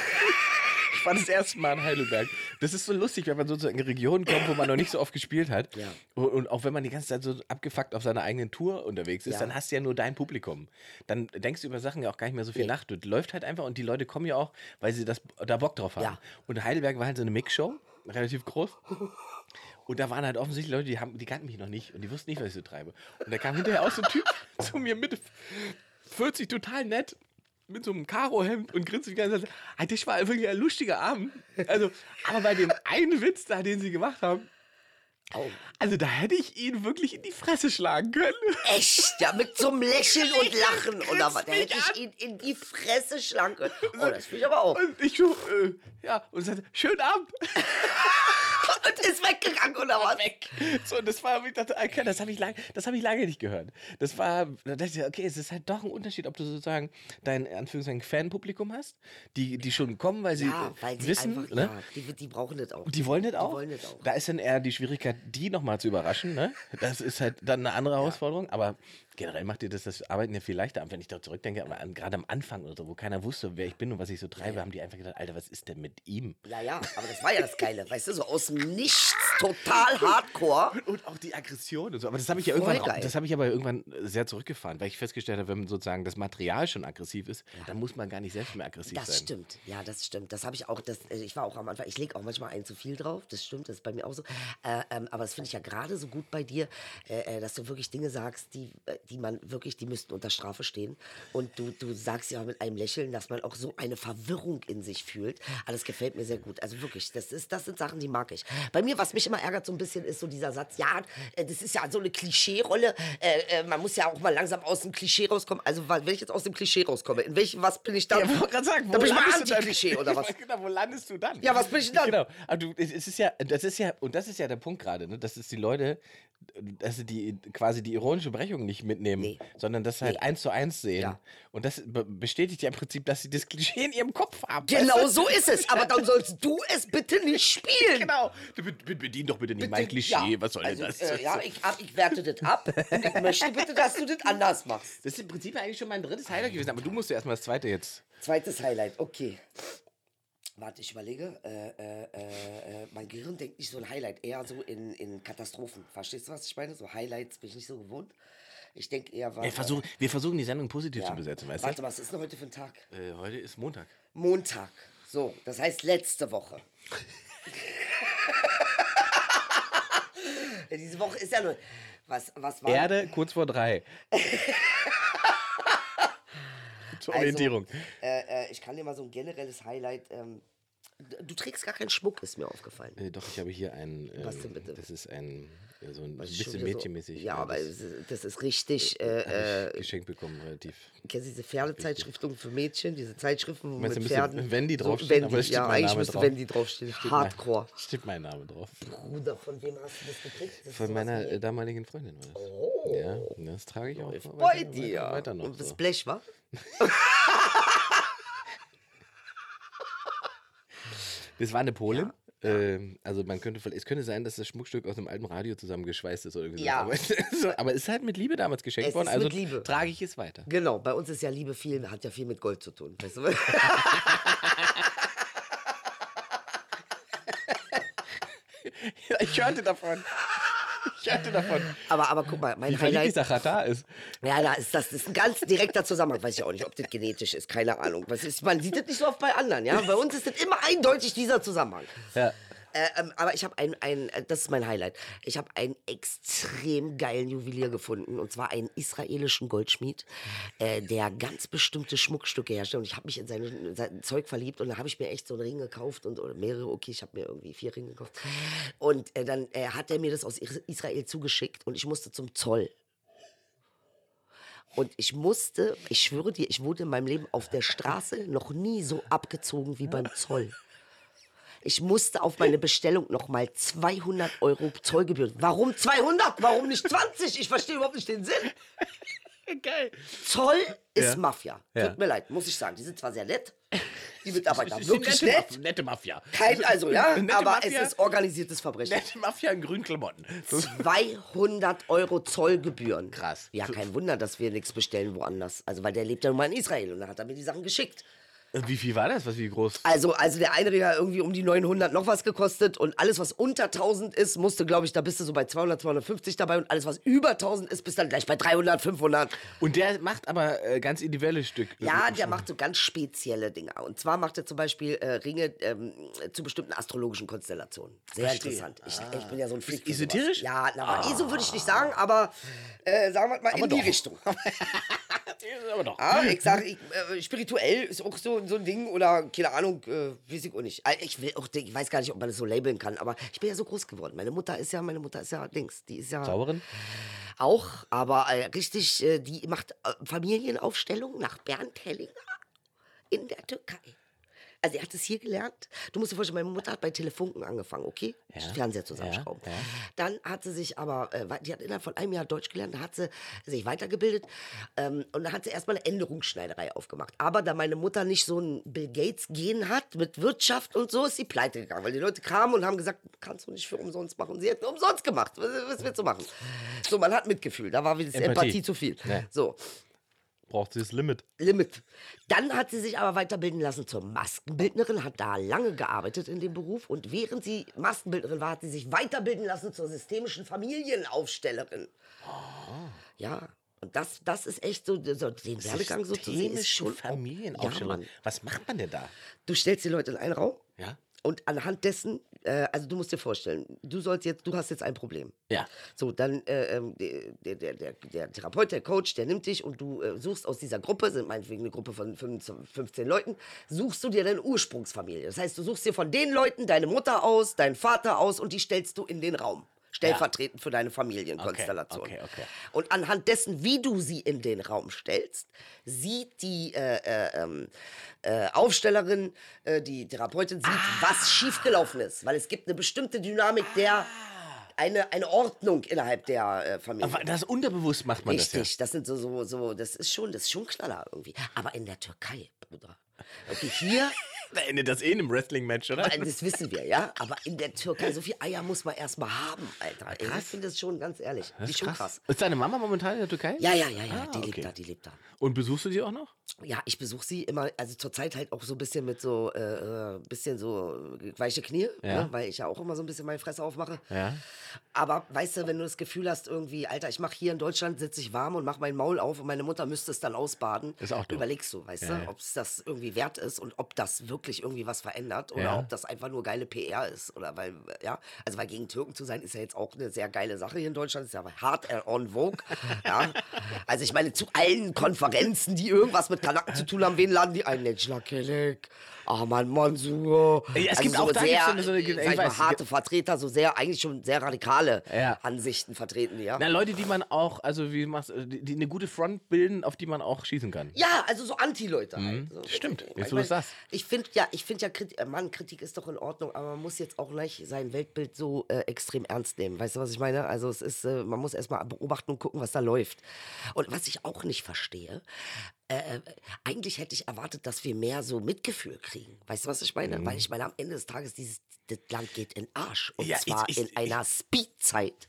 Ich war das erste Mal in Heidelberg. Das ist so lustig, wenn man sozusagen in Regionen kommt, wo man noch nicht so oft gespielt hat. Ja. Und, auch wenn man die ganze Zeit so abgefuckt auf seiner eigenen Tour unterwegs ist, Ja. dann hast du ja nur dein Publikum. Dann denkst du über Sachen ja auch gar nicht mehr so viel Nee. nach. Du läuft halt einfach und die Leute kommen ja auch, weil sie das, da Bock drauf haben. Ja. Und Heidelberg war halt so eine Mixshow, relativ groß. Und da waren halt offensichtlich Leute, die, haben, die kannten mich noch nicht und die wussten nicht, was ich so treibe. Und da kam hinterher auch so ein Typ zu mir mit 40, total nett, mit so einem Karohemd und grinst die ganze Zeit. Ah, Das war wirklich ein lustiger Abend. Also, aber bei dem einen Witz da, den sie gemacht haben, Oh. also da hätte ich ihn wirklich in die Fresse schlagen können. Echt? Ja, mit so einem Lächeln und Lachen oder was? Da hätte ich ihn in die Fresse schlagen können. Oh, das will ich aber auch. Und ich so, äh, ja, und sagte, schönen Abend. Und ist weggegangen oder was? weg. So, und das war, ich dachte, okay, das habe ich, lang, das hab ich lange nicht gehört. Das war, da dachte ich, okay, es ist halt doch ein Unterschied, ob du sozusagen dein, in Anführungszeichen, Fanpublikum hast, die, die schon kommen, weil sie, Ja, äh, weil sie wissen, einfach, ne? ja, die, die brauchen das auch. Die wollen das auch. wollen das auch. Da ist dann eher die Schwierigkeit, die nochmal zu überraschen. Ne? Das ist halt dann eine andere Herausforderung. Aber generell macht dir das das Arbeiten ja viel leichter. Und wenn ich da zurückdenke, gerade am Anfang oder so, wo keiner wusste, wer ich bin und was ich so treibe, haben die einfach gedacht, Alter, was ist denn mit ihm? Naja, aber das war ja das Geile. Weißt du, so aus dem garnished total hardcore. Und auch die Aggression und so. Aber das habe ich ja irgendwann, geil. das habe ich aber irgendwann sehr zurückgefahren, weil ich festgestellt habe, wenn sozusagen das Material schon aggressiv ist, dann muss man gar nicht selbst mehr aggressiv Das sein. stimmt, ja, das stimmt. Das habe ich auch, das, äh, ich war auch am Anfang, ich lege auch manchmal ein zu viel drauf, das stimmt, das ist bei mir auch so. Äh, ähm, aber das finde ich ja gerade so gut bei dir, äh, äh, dass du wirklich Dinge sagst, die, äh, die man wirklich, die müssten unter Strafe stehen. Und du, du sagst ja mit einem Lächeln, dass man auch so eine Verwirrung in sich fühlt. Das gefällt mir sehr gut. Also wirklich, das, ist, das sind Sachen, die mag ich. Bei mir, was mich immer ärgert so ein bisschen, ist so dieser Satz, ja, äh, das ist ja so eine Klischee-Rolle. Äh, äh, man muss ja auch mal langsam aus dem Klischee rauskommen. Also, wenn ich jetzt aus dem Klischee rauskomme, in welchem, was bin ich dann? Ja, ich wollte gerade sagen, da bin ich mal du? Anti-Klischee oder was? genau, wo landest du dann? Ja, was bin ich dann? Genau. Aber du, es ist ja, das ist ja, und das ist ja der Punkt gerade, ne? dass es die Leute, dass sie die quasi die ironische Brechung nicht mitnehmen, Nee. sondern das halt Nee. eins zu eins sehen. Ja. Und das be bestätigt ja im Prinzip, dass sie das Klischee in ihrem Kopf haben. Genau weißt so ist es. Aber dann sollst du es bitte nicht du? spielen. Genau. Du be bedien doch bitte nicht mein Bitte, Klischee. ja. Was soll also, denn das? Äh, ja, ich, ab, ich werte das ab und ich möchte bitte, dass du das anders machst. das ist im Prinzip eigentlich schon mein drittes Highlight gewesen, aber du musst ja erstmal das zweite jetzt. Zweites Highlight, okay. Warte, ich überlege. Äh, äh, äh, äh, mein Gehirn denkt nicht so ein Highlight, eher so in, in Katastrophen. Verstehst du, was ich meine? So Highlights bin ich nicht so gewohnt. Ich denke eher, was. Wir versuchen, wir versuchen die Sendung positiv zu besetzen, weißt Warte, du? was ist denn heute für ein Tag? Äh, heute ist Montag. Montag. So, das heißt letzte Woche. Diese Woche ist ja nur. Was, was war Erde kurz vor drei. Zur Orientierung. Also, äh, äh, ich kann dir mal so ein generelles Highlight ähm, Du trägst gar keinen Schmuck, ist mir aufgefallen. Äh, doch, ich habe hier ein. Ähm, Was denn bitte? Das ist ein. Ja, so ein schon bisschen mädchenmäßig. So, ja, aber das das ist richtig. Äh, äh, geschenkt bekommen, relativ. kennst du diese Pferdezeitschriften für Mädchen? Diese Zeitschriften wo Meinst mit Pferden. Wendy So, draufstehen? Wendy, Aber steht ja, eigentlich müsste drauf. Wendy draufstehen. Steht Hardcore. Mein, steht mein Name drauf. Bruder, von wem hast du das gekriegt? Das Von meiner wie- äh, damaligen Freundin war das. Oh. Ja, das trage ich auch bei dir. weiter noch. Und das So. Blech, wa? Das war eine Polin. Ähm, also man könnte, es könnte sein, dass das Schmuckstück aus einem alten Radio zusammengeschweißt ist oder irgendwie Ja. so. Aber, es ist halt mit Liebe damals geschenkt Es worden, also mit Liebe. trage ich es weiter. Genau, bei uns ist ja Liebe viel, hat ja viel mit Gold zu tun. Weißt du? ich hörte davon. Ich davon. aber, aber guck mal, mein Wie Highlight. dieser ist. Ja, da ist das, das ist ein ganz direkter Zusammenhang. Weiß ich auch nicht, ob das genetisch ist, keine Ahnung. Was ist, man sieht das nicht so oft bei anderen, ja. Bei uns ist das immer eindeutig dieser Zusammenhang. Ja. Äh, ähm, aber ich habe ein, ein, äh, das ist mein Highlight. Ich habe einen extrem geilen Juwelier gefunden und zwar einen israelischen Goldschmied, äh, der ganz bestimmte Schmuckstücke herstellt. Und ich habe mich in sein, sein Zeug verliebt und da habe ich mir echt so einen Ring gekauft und oder mehrere. Okay, ich habe mir irgendwie vier Ringe gekauft. Und äh, dann äh, hat er mir das aus Is- Israel zugeschickt und ich musste zum Zoll. Und ich musste, ich schwöre dir, ich wurde in meinem Leben auf der Straße noch nie so abgezogen wie beim Zoll. Ich musste auf meine Bestellung nochmal 200 Euro Zollgebühren. Warum 200? Warum nicht 20? Ich verstehe überhaupt nicht den Sinn. Geil. Zoll ist Ja. Mafia. Ja. Tut mir leid, muss ich sagen. Die sind zwar sehr nett, die Mitarbeiter wirklich nette, nett. Nette Mafia. Kein, also ja, Nette aber Mafia. es ist organisiertes Verbrechen. Nette Mafia in grünen Klamotten. So- 200 Euro Zollgebühren. Krass. Ja, kein Wunder, dass wir nichts bestellen woanders. Also, weil der lebt ja nun mal in Israel und dann hat er mir die Sachen geschickt. Wie viel war das? Was wie groß? Also, also der hat irgendwie um die 900 noch was gekostet und alles, was unter 1000 ist, musste, glaube ich, da bist du so bei 200, 250 dabei und alles, was über 1000 ist, bist dann gleich bei 300, 500. Und der macht aber äh, ganz individuelle Stück. Ja, der macht so ganz spezielle Dinge. Und zwar macht er zum Beispiel äh, Ringe ähm, zu bestimmten astrologischen Konstellationen. Sehr Verstehe. interessant. Ich, ich bin ja so ein Freak. esoterisch? Ja, na, aber ESO würde ich nicht sagen, aber äh, sagen wir mal in die doch. Richtung. aber doch. Ja, ich sage, äh, spirituell ist auch so, so ein Ding oder keine Ahnung, äh, weiß ich auch nicht. Äh, Ich, will auch, ich weiß gar nicht, ob man das so labeln kann, aber ich bin ja so groß geworden. Meine Mutter ist ja, meine Mutter ist ja Dings, die ist ja Zauberin? auch, aber äh, richtig, äh, die macht äh, Familienaufstellung nach Bernd Hellinger in der Türkei. Also er hat es hier gelernt. Du musst dir vorstellen, meine Mutter hat bei Telefunken angefangen, okay? Ja. Fernseher zusammenschrauben. Ja, ja. Dann hat sie sich aber, äh, die hat innerhalb von einem Jahr Deutsch gelernt, da hat sie sich weitergebildet ähm, und dann hat sie erstmal eine Änderungsschneiderei aufgemacht. Aber da meine Mutter nicht so ein Bill Gates Gen hat mit Wirtschaft und so, ist sie pleite gegangen, weil die Leute kamen und haben gesagt, kannst du nicht für umsonst machen. Sie hätten umsonst gemacht. Was, was willst du machen? So, man hat Mitgefühl. Da war das Empathie. Empathie, zu viel. So. Braucht sie das Limit. Limit. Dann hat sie sich aber weiterbilden lassen zur Maskenbildnerin, hat da lange gearbeitet in dem Beruf und während sie Maskenbildnerin war, hat sie sich weiterbilden lassen zur systemischen Familienaufstellerin. Ja, und das, das ist echt so, so den Werdegang so zu sehen, ist Systemische schon Familienaufstellung. Ja. Was macht man denn da? Du stellst die Leute in einen Raum Ja. Und anhand dessen, äh, also du musst dir vorstellen, du sollst jetzt, du hast jetzt ein Problem. Ja. So, dann äh, ähm, der, der, der, der Therapeut, der Coach, der nimmt dich und du äh, suchst aus dieser Gruppe, sind meinetwegen eine Gruppe von 15, 15 Leuten, suchst du dir deine Ursprungsfamilie. Das heißt, du suchst dir von den Leuten deine Mutter aus, deinen Vater aus und die stellst du in den Raum. Stellvertretend für deine Familienkonstellation. Okay, okay, okay. Und anhand dessen, wie du sie in den Raum stellst, sieht die äh, äh, ähm, äh, Aufstellerin, äh, die Therapeutin, sieht, Ah. was schiefgelaufen ist. Weil es gibt eine bestimmte Dynamik der, eine, eine Ordnung innerhalb der äh, Familie. Aber das unterbewusst macht man Richtig, das sind so, so, so, das ist schon, das ist schon Knaller irgendwie. Aber in der Türkei, Bruder. Okay, hier, das ja. Da endet das eh in einem Wrestling-Match, oder? das wissen wir, ja. Aber in der Türkei, so viel Eier muss man erstmal haben, Alter. Ey, ich finde das schon, ganz ehrlich, die ist schon krass. Ist deine Mama momentan in der Türkei? Ja, ja, ja, ja, Ah, die okay. lebt da, die lebt da. Und besuchst du sie auch noch? Ja, ich besuche sie immer, also zurzeit halt auch so ein bisschen mit so, äh, äh, bisschen so weiche Knie, Ja. ne, weil ich ja auch immer so ein bisschen meine Fresse aufmache. Ja. Aber weißt du, wenn du das Gefühl hast, irgendwie, Alter, ich mache hier in Deutschland, sitze ich warm und mache mein Maul auf und meine Mutter müsste es dann ausbaden, Ist auch doof. überlegst du, weißt Ja, du, ob es das irgendwie wert ist und ob das wirklich wirklich irgendwie was verändert oder Ja. ob das einfach nur geile PR ist. Oder weil, ja, also weil gegen Türken zu sein, ist ja jetzt auch eine sehr geile Sache hier in Deutschland. Ist ja hart on vogue. ja. Also ich meine, zu allen Konferenzen, die irgendwas mit Kanaken zu tun haben, wen laden die ein? Necla Kelek, Ahmad Mansur. Ja, es also gibt so auch sehr, so eine- so eine- ich ich mal, harte Vertreter, so sehr, eigentlich schon sehr radikale Ja. Ansichten vertreten, ja. Na, Leute, die man auch, also wie machst die, die eine gute Front bilden, auf die man auch schießen kann. Ja, also so Anti-Leute halt. So. Mhm. Stimmt, Ich jetzt wo mein, du's sagst. Ich finde ja, ich finde ja, Kritik, äh, Mann, Kritik ist doch in Ordnung, aber man muss jetzt auch nicht sein Weltbild so äh, extrem ernst nehmen. Weißt du, was ich meine? Also es ist, äh, man muss erstmal beobachten und gucken, was da läuft. Und was ich auch nicht verstehe, äh, eigentlich hätte ich erwartet, dass wir mehr so Mitgefühl kriegen. Weißt du, was ich meine? Weil ich meine, am Ende des Tages, dieses das Land geht in Arsch. Und Mhm. Ja, zwar ich- ich- in einer Speedzeit.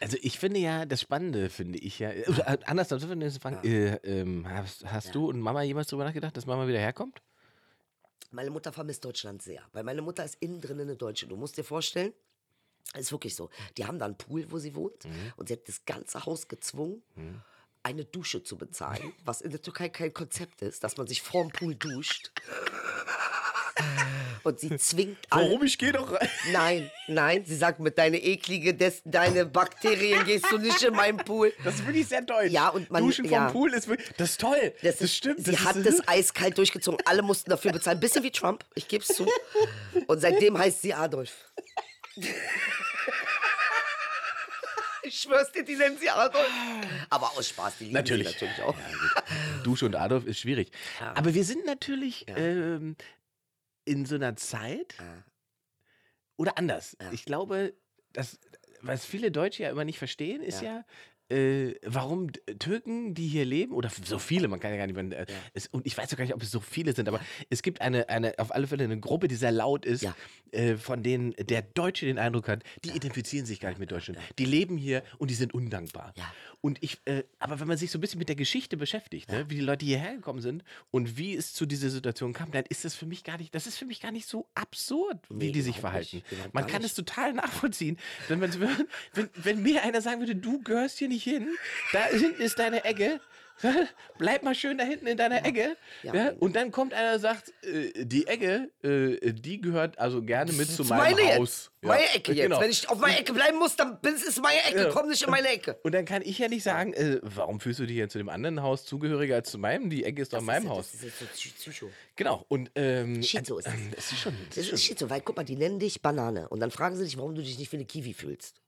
Also ich finde ja, das Spannende finde ich ja, oder äh, anders, als fragen, äh, ähm, hast, hast du und Mama jemals darüber nachgedacht, dass Mama wieder herkommt? Meine Mutter vermisst Deutschland sehr, weil meine Mutter ist innen drin eine Deutsche. Du musst dir vorstellen, es ist wirklich so. Die haben da einen Pool, wo sie wohnt und sie hat das ganze Haus gezwungen, eine Dusche zu bezahlen, was in der Türkei kein Konzept ist, dass man sich vorm Pool duscht. Und sie zwingt alle. Ich gehe doch rein. Nein, nein, sie sagt, mit deine eklige, des, deine Bakterien gehst du nicht in meinen Pool. Das ist wirklich sehr deutsch. Ja, und man- Duschen vom ja. Pool ist wirklich, das ist toll. Das, ist- stimmt. Sie das hat das eiskalt durchgezogen. Alle mussten dafür bezahlen. Bisschen wie Trump, ich gebe es zu. Und seitdem heißt sie Adolf. Ich schwör's dir, die nennen sie Adolf. Aber aus Spaß, die lieben Natürlich. sie natürlich auch. Dusche und Adolf ist schwierig. Ja. Aber wir sind natürlich ähm, in so einer Zeit, oder anders. Ja. Ich glaube, das, was viele Deutsche ja immer nicht verstehen, ist ja, äh, warum D- Türken, die hier leben, oder so viele, man kann ja gar nicht, äh, es, und ich weiß auch gar nicht, ob es so viele sind, aber es gibt eine, eine, auf alle Fälle eine Gruppe, die sehr laut ist, Ja. äh, von denen der Deutsche den Eindruck hat, die identifizieren sich gar nicht mit Deutschland. Die leben hier und die sind undankbar. Ja. Und ich, äh, aber wenn man sich so ein bisschen mit der Geschichte beschäftigt, ne, wie die Leute hierher gekommen sind und wie es zu dieser Situation kam, dann ist das für mich gar nicht, das ist für mich gar nicht so absurd, wie Nee, die sich verhalten. nicht, Man kann es total nachvollziehen. Wenn, man, wenn, wenn mir einer sagen würde, du gehörst hier nicht hin, da hinten ist deine Ecke. Bleib mal schön da hinten in deiner Ecke. Ja. Ja, und dann kommt einer und sagt, äh, die Ecke, äh, die gehört also gerne mit zu Das meinem meine Haus. Jetzt. Meine Ecke jetzt. Genau. Wenn ich auf meiner Ecke bleiben muss, dann ist es meine Ecke. Ja. Komm nicht in meine Ecke. Und dann kann ich ja nicht sagen, äh, warum fühlst du dich hier zu dem anderen Haus zugehöriger als zu meinem? Die Ecke ist doch in meinem das Haus. Das ist jetzt so Psycho. Genau. Und ähm, Schizo ist das. das ist schon. Das Das ist schon. ist Schizo, weil guck mal, die nennen dich Banane. Und dann fragen sie dich, warum du dich nicht wie eine Kiwi fühlst.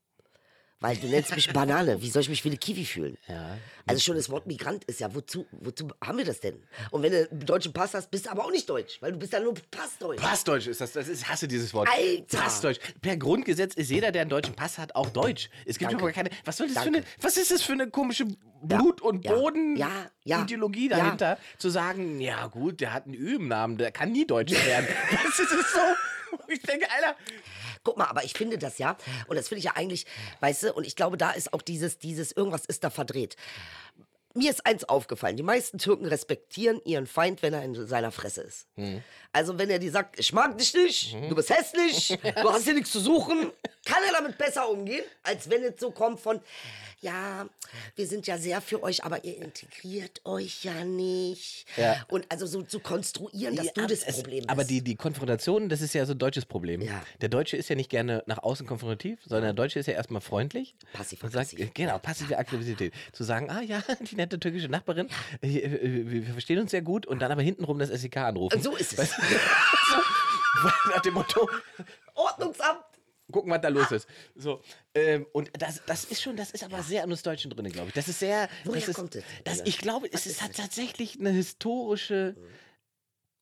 Weil du nennst mich Banane. Wie soll ich mich wie eine Kiwi fühlen? Ja. Also schon das Wort Migrant ist ja, wozu, wozu haben wir das denn? Und wenn du einen deutschen Pass hast, bist du aber auch nicht deutsch, weil du bist ja nur Passdeutsch. Passdeutsch ist das, das ist, ich hasse dieses Wort. Alter! Passdeutsch. Per Grundgesetz ist jeder, der einen deutschen Pass hat, auch deutsch. Es gibt Danke. aber keine. Was soll das für Danke. eine, was ist das für eine komische Blut- und Ja. Boden-Ideologie Ja. Ja. dahinter, zu sagen, ja gut, der hat einen Ü im Namen, der kann nie deutsch werden. das ist so. Ich denke, Alter, Guck mal, aber ich finde das ja, und das finde ich ja eigentlich, weißt du, und ich glaube, da ist auch dieses, dieses, irgendwas ist da verdreht. Mir ist eins aufgefallen, die meisten Türken respektieren ihren Feind, wenn er in seiner Fresse ist. Also wenn er dir sagt, ich mag dich nicht, du bist hässlich, du hast hier nichts zu suchen, kann er damit besser umgehen, als wenn es so kommt von, ja, wir sind ja sehr für euch, aber ihr integriert euch ja nicht. Ja. Und also so zu konstruieren, dass Ja, du das es- Problem bist. Aber die, die Konfrontation, das ist ja so ein deutsches Problem. Ja. Der Deutsche ist ja nicht gerne nach außen konfrontativ, sondern der Deutsche ist ja erstmal freundlich. Passiv-aggressiv. Und sagt, äh, Genau, passive Aggressivität. Zu sagen, ah ja, die nette türkische Nachbarin, äh, äh, wir wir verstehen uns sehr gut und dann aber hintenrum das SEK anrufen. so ist es. Weißt du? Nach dem Motto, Ordnungsamt. Gucken, was da los ist. So, ähm, und das, das ist schon, das ist aber sehr an uns Deutschen drin, glaube ich. Das ist sehr. Woher das ist, kommt das? Das, ich glaube, es ist hat tatsächlich eine historische.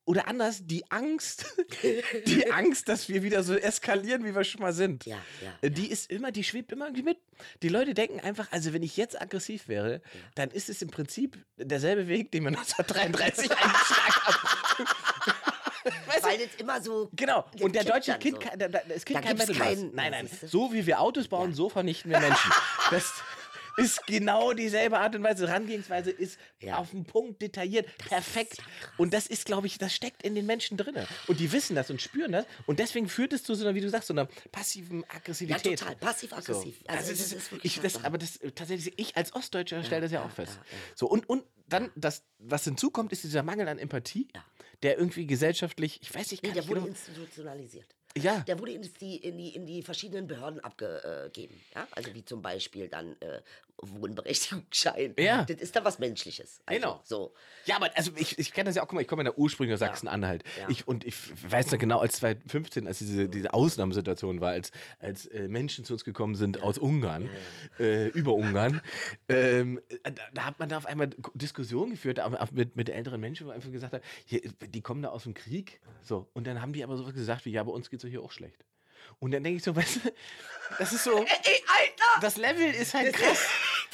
Oder anders, die Angst, die Angst, dass wir wieder so eskalieren, wie wir schon mal sind. Ja, ja, Äh, Die ist immer, die schwebt immer irgendwie mit. Die Leute denken einfach, also wenn ich jetzt aggressiv wäre, dann ist es im Prinzip derselbe Weg, den wir 1933 eingeschlagen haben. Weißt? Weil das immer so. Genau. das Und der deutsche Kind, so. kann, da, da, das Kind Da kein gibt's Mittelmaß. kein- nein, nein. So wie wir Autos bauen, so vernichten wir Menschen. Das ist genau dieselbe Art und Weise. Herangehensweise ist Ja. auf den Punkt detailliert, perfekt. ja und das ist, glaube ich, das steckt in den Menschen drin. Und die wissen das und spüren das. Und deswegen führt es zu so einer, wie du sagst, so einer passiven Ja, Aggressivität. total. Passiv-aggressiv. So. Also, das das ist ich, das, aber das tatsächlich, ich als Ostdeutscher stelle das ja auch fest. So, und, und dann, das, was hinzukommt, ist dieser Mangel an Empathie. Der irgendwie gesellschaftlich, ich weiß nicht, Nee, gar der nicht wurde genau, institutionalisiert. Ja. Der wurde in die, in die, in die verschiedenen Behörden abgegeben. Ja? Also wie zum Beispiel dann äh, Wohnberechtigungsschein. Ja. Das ist dann was Menschliches. Also, Genau. So. Ja, aber also ich, ich kenne das ja auch, guck mal, ich komme ja ursprünglich aus Sachsen-Anhalt. Ja. Ich, und ich weiß noch genau, als 2015, als diese, diese Ausnahmesituation war, als, als äh, Menschen zu uns gekommen sind aus Ungarn, äh, über Ungarn, ähm, da, da hat man da auf einmal Diskussionen geführt mit, mit älteren Menschen, wo man einfach gesagt hat, hier, die kommen da aus dem Krieg. So. Und dann haben die aber sowas gesagt wie, ja, bei uns geht es doch hier auch schlecht. Und dann denke ich so, weißt du, das ist so, Ey, Alter! das Level ist halt krass.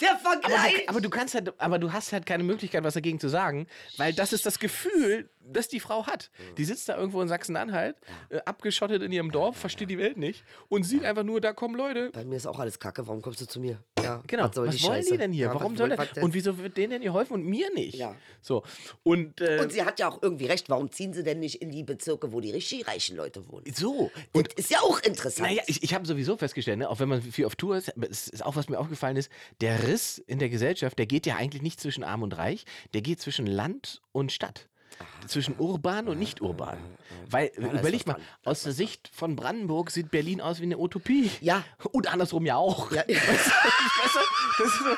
Der Aber Vergleich! du, aber du kannst halt, aber du hast halt keine Möglichkeit, was dagegen zu sagen, weil das ist das Gefühl, das die Frau hat. Die sitzt da irgendwo in Sachsen-Anhalt, äh, abgeschottet in ihrem Dorf, versteht die Welt nicht und sieht einfach nur, da kommen Leute. Bei mir ist auch alles Kacke. Warum kommst du zu mir? Ja, Genau, was, soll wollen Scheiße? die denn hier? Ja, Warum was soll was denn? Und wieso wird denen denn geholfen und mir nicht? Ja. So. Und, äh, Und sie hat ja auch irgendwie recht. Warum ziehen sie denn nicht in die Bezirke, wo die richtig reichen Leute wohnen? so. Und ist ja auch interessant. Naja, ich, ich habe sowieso festgestellt, ne, auch wenn man viel auf Tour ist, aber es ist auch was mir aufgefallen ist, der Riss in der Gesellschaft, der geht ja eigentlich nicht zwischen Arm und Reich, der geht zwischen Land und Stadt. Zwischen urban und nicht urban. Weil, da ist überleg was mal, dran. Da aus der Sicht von Brandenburg sieht Berlin aus wie eine Utopie. Ja. Und andersrum ja auch. Ja. Weißt du, das ist so,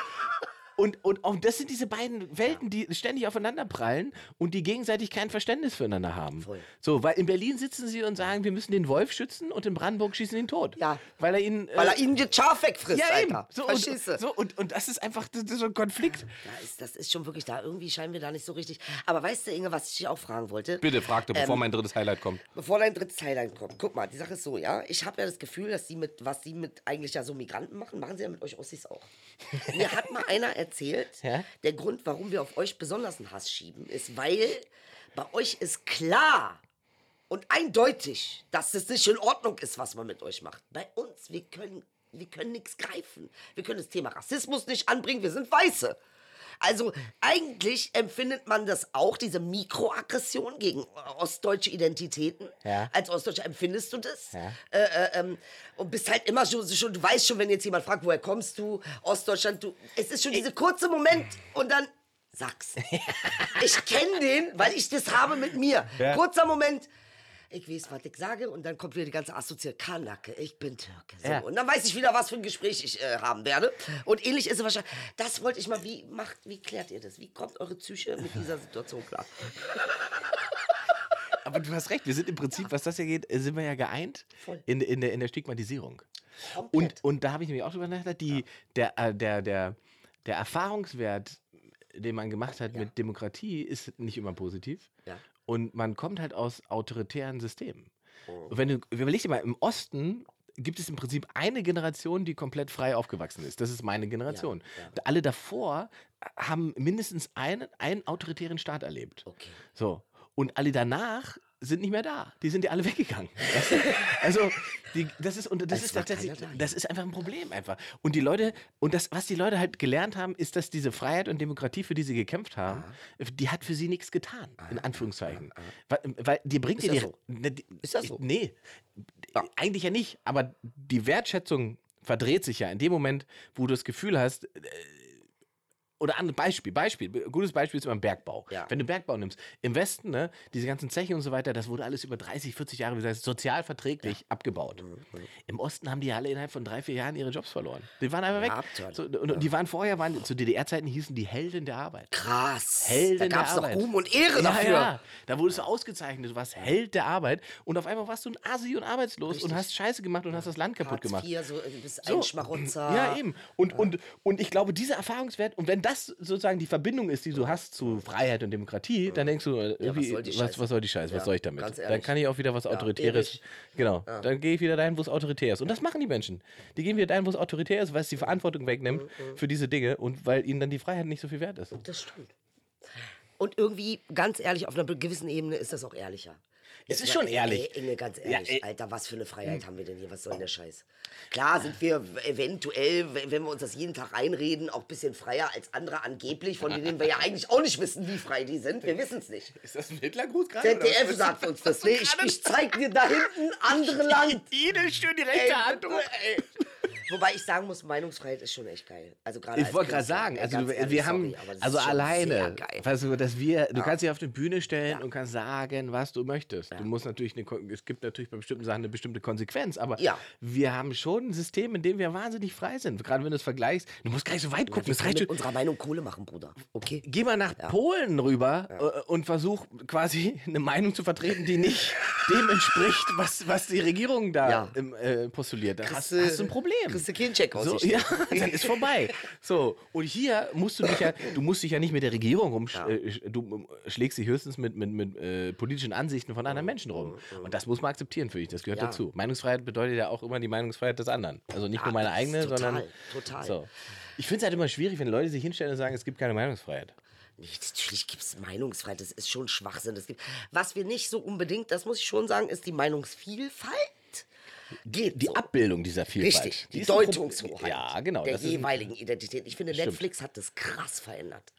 und, und auch das sind diese beiden Welten, die ständig aufeinander prallen und die gegenseitig kein Verständnis füreinander haben. Voll. So, weil in Berlin sitzen sie und sagen, wir müssen den Wolf schützen und in Brandenburg schießen ihn tot. Ja. Weil er ihn. Weil äh, er ihnen das Schaf wegfrisst, ja, eben. So, und, so, und, und das ist einfach das ist so ein Konflikt. Da ist, das ist schon wirklich da. Irgendwie scheinen wir da nicht so richtig. Aber weißt du, Inge, was ich dich auch fragen wollte? Bitte fragte, bevor mein drittes Highlight kommt. Bevor dein drittes Highlight kommt. Guck mal, die Sache ist so, ja. Ich habe ja das Gefühl, dass sie mit, was sie mit eigentlich ja so Migranten machen, machen sie ja mit euch Ossis auch. Mir hat mal einer erzählt, Ja? der Grund, warum wir auf euch besonders einen Hass schieben, ist, weil bei euch ist klar und eindeutig, dass es nicht in Ordnung ist, was man mit euch macht. Bei uns, wir können, wir können nichts greifen. Wir können das Thema Rassismus nicht anbringen, wir sind Weiße. Also eigentlich empfindet man das auch, diese Mikroaggression gegen ostdeutsche Identitäten. Ja. Als Ostdeutscher empfindest du das. Ja. Äh, äh, ähm, und bist halt immer schon, schon, du weißt schon, wenn jetzt jemand fragt, woher kommst du, Ostdeutschland, du, es ist schon dieser kurze Moment und dann sag's. ich kenne den, weil ich das habe mit mir. Ja. Kurzer Moment. Ich weiß, was ich sage, und dann kommt wieder die ganze Assoziation. Kanake, ich bin Türke. So. Ja. Und dann weiß ich wieder, was für ein Gespräch ich äh, haben werde. Und ähnlich ist es wahrscheinlich. Das wollte ich mal, wie macht, wie klärt ihr das? Wie kommt eure Psyche mit dieser Situation klar? Aber du hast recht, wir sind im Prinzip, was das hier geht, äh, sind wir ja geeint Voll. in, in, der, in der Stigmatisierung. Komplett. Und, und da habe ich nämlich auch drüber nachgedacht, die, der, äh, der, der, der Erfahrungswert, den man gemacht hat mit Demokratie, ist nicht immer positiv. Ja. Und man kommt halt aus autoritären Systemen. Oh. Und wenn du überleg dir mal, im Osten gibt es im Prinzip eine Generation, die komplett frei aufgewachsen ist. Das ist meine Generation. Alle davor haben mindestens einen, einen autoritären Staat erlebt. Okay. So. Und alle danach sind nicht mehr da. Die sind ja alle weggegangen. Weißt du? Also, die, das ist, und das Es ist tatsächlich, das ist einfach ein Problem einfach. Und die Leute, und das, was die Leute halt gelernt haben, ist, dass diese Freiheit und Demokratie, für die sie gekämpft haben, die hat für sie nichts getan, in Anführungszeichen. Weil, weil die bringt Ist dir so? die. Ist das so? Nee. Eigentlich ja nicht. Aber die Wertschätzung verdreht sich ja in dem Moment, wo du das Gefühl hast, äh, oder ein Beispiel, Beispiel, gutes Beispiel ist immer im Bergbau. Ja. Wenn du Bergbau nimmst, im Westen, ne, diese ganzen Zeche und so weiter, das wurde alles über 30, 40 Jahre, wie gesagt, sozial verträglich abgebaut. Mhm, Im Osten haben die ja alle innerhalb von drei, vier Jahren ihre Jobs verloren. Die waren einfach weg. Abturn. So, und, die waren vorher, waren zu DDR-Zeiten hießen die Helden der Arbeit. Krass. Helden da gab es der Arbeit. Ruhm und Ehre ja, dafür. Ja, da wurdest du ausgezeichnet, du warst Held der Arbeit und auf einmal warst du ein Asi und arbeitslos und hast Scheiße gemacht und hast das Land kaputt Hartz gemacht. IV, so, du bist So. ein Schmarotzer. Ja, eben. Und, und, und ich glaube, dieser Erfahrungswert, und wenn das sozusagen die Verbindung ist, die du hast zu Freiheit und Demokratie, dann denkst du, äh, irgendwie, soll die was, Scheiße? was soll die Scheiße, was Ja, soll ich damit? Dann kann ich auch wieder was Autoritäres. Genau. Dann gehe ich wieder dahin, wo es autoritär ist. Und das machen die Menschen. Die gehen wieder dahin, wo es autoritär ist, weil es die Verantwortung wegnimmt Mhm, für diese Dinge und weil ihnen dann die Freiheit nicht so viel wert ist. Das stimmt. Und irgendwie, ganz ehrlich, auf einer gewissen Ebene ist das auch ehrlicher. Es ist schon ehrlich. Ey, Inge, ganz Ja, ehrlich, ey. Alter, was für eine Freiheit haben wir denn hier? Was soll denn der Scheiß? Klar sind wir eventuell, wenn wir uns das jeden Tag reinreden, auch ein bisschen freier als andere angeblich, von denen wir ja eigentlich auch nicht wissen, wie frei die sind. Wir wissen es nicht. Ist das ein Hitlergruß gerade? ZDF sagt uns das. Nee, ich, ich zeig dir da hinten andere Land. Ihnen schön die Ey, rechte Hand. du- ey. Wobei ich sagen muss, Meinungsfreiheit ist schon echt geil. Also gerade Ich wollte gerade sagen, also du, ehrlich, wir haben, sorry, also alleine, geil. weißt du, dass wir, du kannst dich auf die Bühne stellen und kannst sagen, was du möchtest. Ja. Du musst natürlich, eine, es gibt natürlich bei bestimmten Sachen eine bestimmte Konsequenz, aber Ja. wir haben schon ein System, in dem wir wahnsinnig frei sind. Gerade wenn du es vergleichst, du musst gar nicht so weit gucken, Wir das reicht mit unserer Meinung Kohle machen, Bruder. Okay? Geh mal nach Polen rüber äh, und versuch quasi eine Meinung zu vertreten, die nicht dem entspricht, was, was die Regierung da Ja. im, äh, postuliert. Da hast, hast du ein Problem. Kriegst du keinen Check aus so, Ja, dann ist vorbei. So, und hier musst du dich ja, du musst dich ja nicht mit der Regierung rum, Ja. äh, du äh, schlägst dich höchstens mit, mit, mit äh, politischen Ansichten von anderen Menschen rum. Und das muss man akzeptieren, finde ich. Das gehört Ja. dazu. Meinungsfreiheit bedeutet ja auch immer die Meinungsfreiheit des anderen. Also nicht nur meine eigene, total, sondern. total. So. Ich finde es halt immer schwierig, wenn Leute sich hinstellen und sagen, es gibt keine Meinungsfreiheit. Natürlich gibt es Meinungsfreiheit, das ist schon Schwachsinn. Das gibt, was wir nicht so unbedingt, das muss ich schon sagen, ist die Meinungsvielfalt. Geht Die so. Abbildung dieser Vielfalt. Richtig, die, Pro- Deutungshoheit Ja, genau. der ein- jeweiligen Identität. Ich finde, Stimmt. Netflix hat das krass verändert.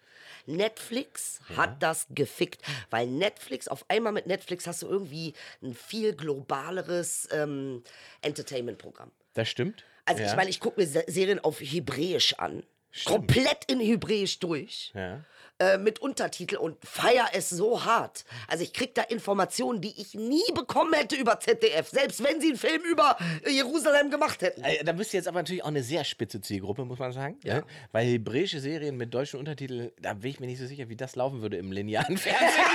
Netflix hat das gefickt, weil Netflix, auf einmal mit Netflix hast du irgendwie ein viel globaleres ähm, Entertainment-Programm. Das stimmt. Also ja. ich meine, ich gucke mir Se- Serien auf Hebräisch an. Stimmt. Komplett in Hebräisch durch. Ja. Äh, mit Untertitel und feier es so hart. Also ich krieg da Informationen, die ich nie bekommen hätte über ZDF, selbst wenn sie einen Film über äh, Jerusalem gemacht hätten. Äh, Da bist du jetzt aber natürlich auch eine sehr spitze Zielgruppe, muss man sagen. Ja. Ne? Weil hebräische Serien mit deutschen Untertiteln, da bin ich mir nicht so sicher, wie das laufen würde im linearen Fernsehen.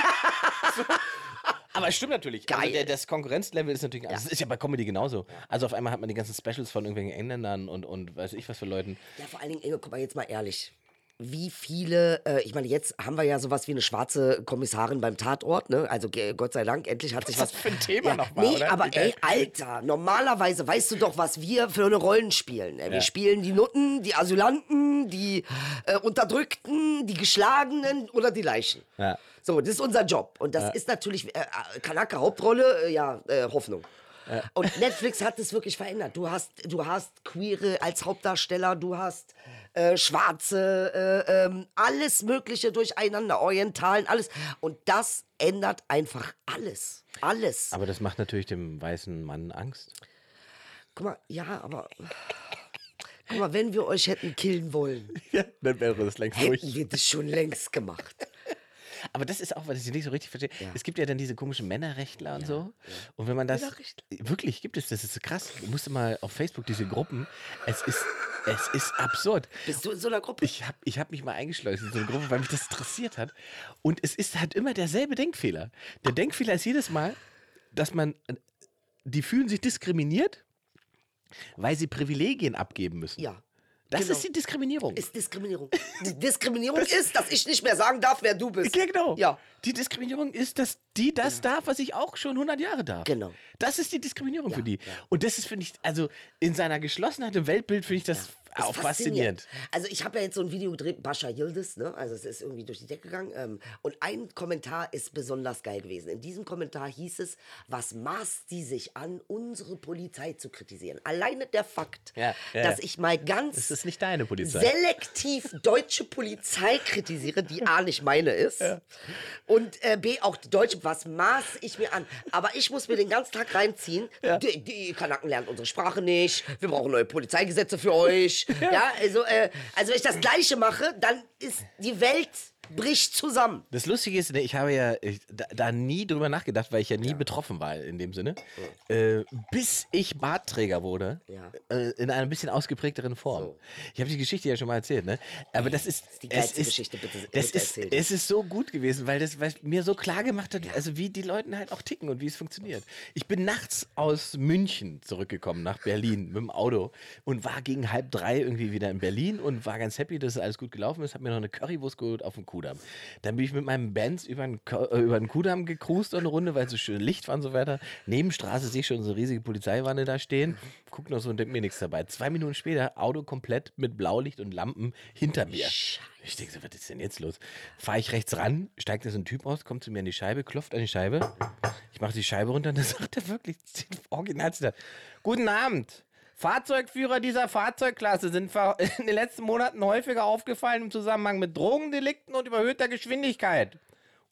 so. Aber es stimmt natürlich. Also Geil. der, das Konkurrenzlevel ist natürlich. Also Es ist ja bei Comedy genauso. Also auf einmal hat man die ganzen Specials von irgendwelchen Engländern und, und weiß ich was für Leuten. Ja, vor allen Dingen, Inge, guck mal jetzt mal ehrlich. Wie viele, äh, ich meine, jetzt haben wir ja sowas wie eine schwarze Kommissarin beim Tatort, ne? Also Gott sei Dank, endlich hat sich Was was. für ein Thema ja, nochmal, Nee, oder? aber ey, Alter, normalerweise weißt du doch, was wir für eine Rollen spielen. Äh, Wir Ja. spielen die Nutten, die Asylanten, die äh, Unterdrückten, die Geschlagenen oder die Leichen. Ja. So, das ist unser Job. Und das ist natürlich, äh, äh, Kanaka Hauptrolle, äh, ja, äh, Hoffnung. Und Netflix hat es wirklich verändert. Du hast, du hast Queere als Hauptdarsteller, du hast äh, Schwarze, äh, ähm, alles Mögliche durcheinander, Orientalen, alles. Und das ändert einfach alles. Alles. Aber das macht natürlich dem weißen Mann Angst. Guck mal, ja, aber. Guck mal, wenn wir euch hätten killen wollen, Ja, dann wäre das längst hätten wir das schon längst gemacht. Aber das ist auch, was ich nicht so richtig verstehe. Es gibt ja dann diese komischen Männerrechtler und so. Und wenn man das. Männerrechtler? Wirklich gibt es, das ist krass. Du musst mal auf Facebook diese Gruppen. Es ist, es ist absurd. Bist du in so einer Gruppe? Ich habe ich hab mich mal eingeschleust in so eine Gruppe, weil mich das interessiert hat. Und es ist halt immer derselbe Denkfehler. Der Denkfehler ist jedes Mal, dass man. Die fühlen sich diskriminiert, weil sie Privilegien abgeben müssen. Ja. Das genau. ist die Diskriminierung. Ist Diskriminierung. Die Diskriminierung ist, dass ich nicht mehr sagen darf, wer du bist. Ja, genau. Ja. Die Diskriminierung ist, dass die das darf, was ich auch schon 100 Jahre darf. Genau. Das ist die Diskriminierung Ja, für die. ja. Und das ist, finde ich, also in seiner Geschlossenheit im Weltbild finde ich das auch faszinierend. Also ich habe ja jetzt so ein Video gedreht, Bascha Yildiz, ne? Also es ist irgendwie durch die Decke gegangen. Ähm, und ein Kommentar ist besonders geil gewesen. In diesem Kommentar hieß es, was maßt sie sich an, unsere Polizei zu kritisieren? Alleine der Fakt, Ja, ja, dass ja. ich mal ganz Das ist nicht deine Polizei. selektiv deutsche Polizei kritisiere, die A nicht meine ist und äh, B auch die deutsche, was maß ich mir an? Aber ich muss mir den ganzen Tag reinziehen, Ja. die, die Kanaken lernen unsere Sprache nicht, wir brauchen neue Polizeigesetze für euch. Ja, also, äh, also wenn ich das Gleiche mache, dann ist die Welt bricht zusammen. Das Lustige ist, ne, ich habe ja ich, da, da nie drüber nachgedacht, weil ich ja nie betroffen war in dem Sinne, äh, bis ich Bartträger wurde, Ja. äh, in einer bisschen ausgeprägteren Form. So. Ich habe die Geschichte ja schon mal erzählt, ne? Aber das ist, ist die es geilste ist, Geschichte, bitte- das bitte ist, es ist so gut gewesen, weil das weil mir so klar gemacht hat, also wie die Leute halt auch ticken und wie es funktioniert. Ich bin nachts aus München zurückgekommen nach Berlin mit dem Auto und war gegen halb drei irgendwie wieder in Berlin und war ganz happy, dass alles gut gelaufen ist. Hab mir noch eine Currywurst geholt auf dem Kudamm. Dann bin ich mit meinem Benz über den, äh, über den Kudamm gekrust eine Runde, weil es so schön Licht war und so weiter. Nebenstraße sehe ich schon so eine riesige Polizeiwanne da stehen. Guck noch so und denk mir nichts dabei. Zwei Minuten später, Auto komplett mit Blaulicht und Lampen hinter mir. Ich denke so, was ist denn jetzt los? Fahre ich rechts ran, steigt da so ein Typ aus, kommt zu mir an die Scheibe, klopft an die Scheibe. Ich mache die Scheibe runter und dann sagt er wirklich, original Guten Abend. Fahrzeugführer dieser Fahrzeugklasse sind in den letzten Monaten häufiger aufgefallen im Zusammenhang mit Drogendelikten und überhöhter Geschwindigkeit.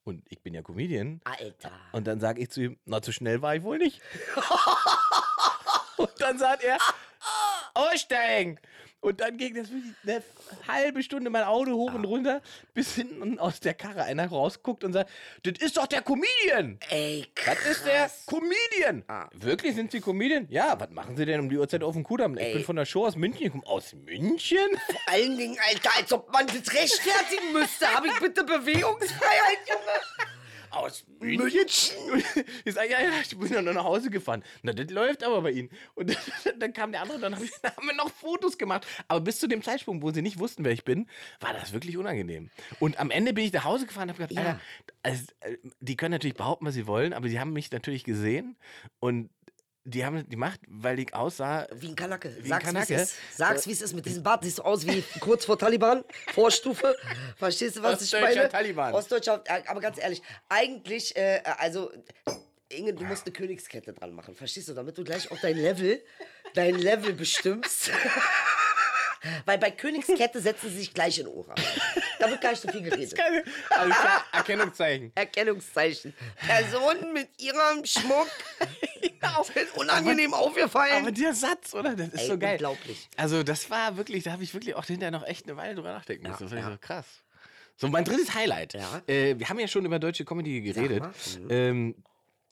Und ich bin ja Comedian. Alter. Und dann sage ich zu ihm, na, zu schnell war ich wohl nicht. und dann sagt er, aussteigen. Und dann ging das wirklich eine halbe Stunde mein Auto hoch und runter, bis hinten aus der Karre einer rausguckt und sagt, das ist doch der Comedian. Ey, Das ist der krass. Comedian. Ah. Wirklich, sind Sie Comedian? Ja, was machen Sie denn um die Uhrzeit auf dem Kudamm? Ich bin von der Show aus München gekommen. Aus München? Vor allen Dingen, Alter, als ob man das rechtfertigen müsste. Habe ich bitte Bewegungsfreiheit, Junge? Aus München? Ich sage, ja, ja, ich bin ja nur nach Hause gefahren. Na, das läuft aber bei Ihnen. Und dann kam der andere, dann haben wir noch Fotos gemacht. Aber bis zu dem Zeitpunkt, wo sie nicht wussten, wer ich bin, war das wirklich unangenehm. Und am Ende bin ich nach Hause gefahren und habe gedacht, Ja. Alter, also, äh, die können natürlich behaupten, was sie wollen, aber sie haben mich natürlich gesehen und die haben die Macht, weil ich aussah. Wie ein Kanake. Wie ein Sag's, Kanake. wie es ist. Sag's, wie es ist. Mit diesem Bart siehst du aus wie kurz vor Taliban. Vorstufe. Verstehst du, was ich meine? Taliban. Ostdeutscher, äh, aber ganz ehrlich, eigentlich, äh, also, Inge, du musst eine Königskette dran machen. Verstehst du? Damit du gleich auch dein Level, dein Level bestimmst. Weil bei Königskette setzen sie sich gleich in Ohren. Da wird gar nicht so viel geredet. Keine, klar, Erkennungszeichen. Erkennungszeichen. Personen mit ihrem Schmuck sind unangenehm aufgefallen. Aber der Satz, oder? Das ist Ey, so geil. unglaublich. Also, das war wirklich, da habe ich wirklich auch hinterher noch echt eine Weile drüber nachdenken müssen. Ja, das war ja. so krass. So, mein drittes Highlight. Ja. Äh, wir haben ja schon über deutsche Comedy geredet. Mhm. Ähm,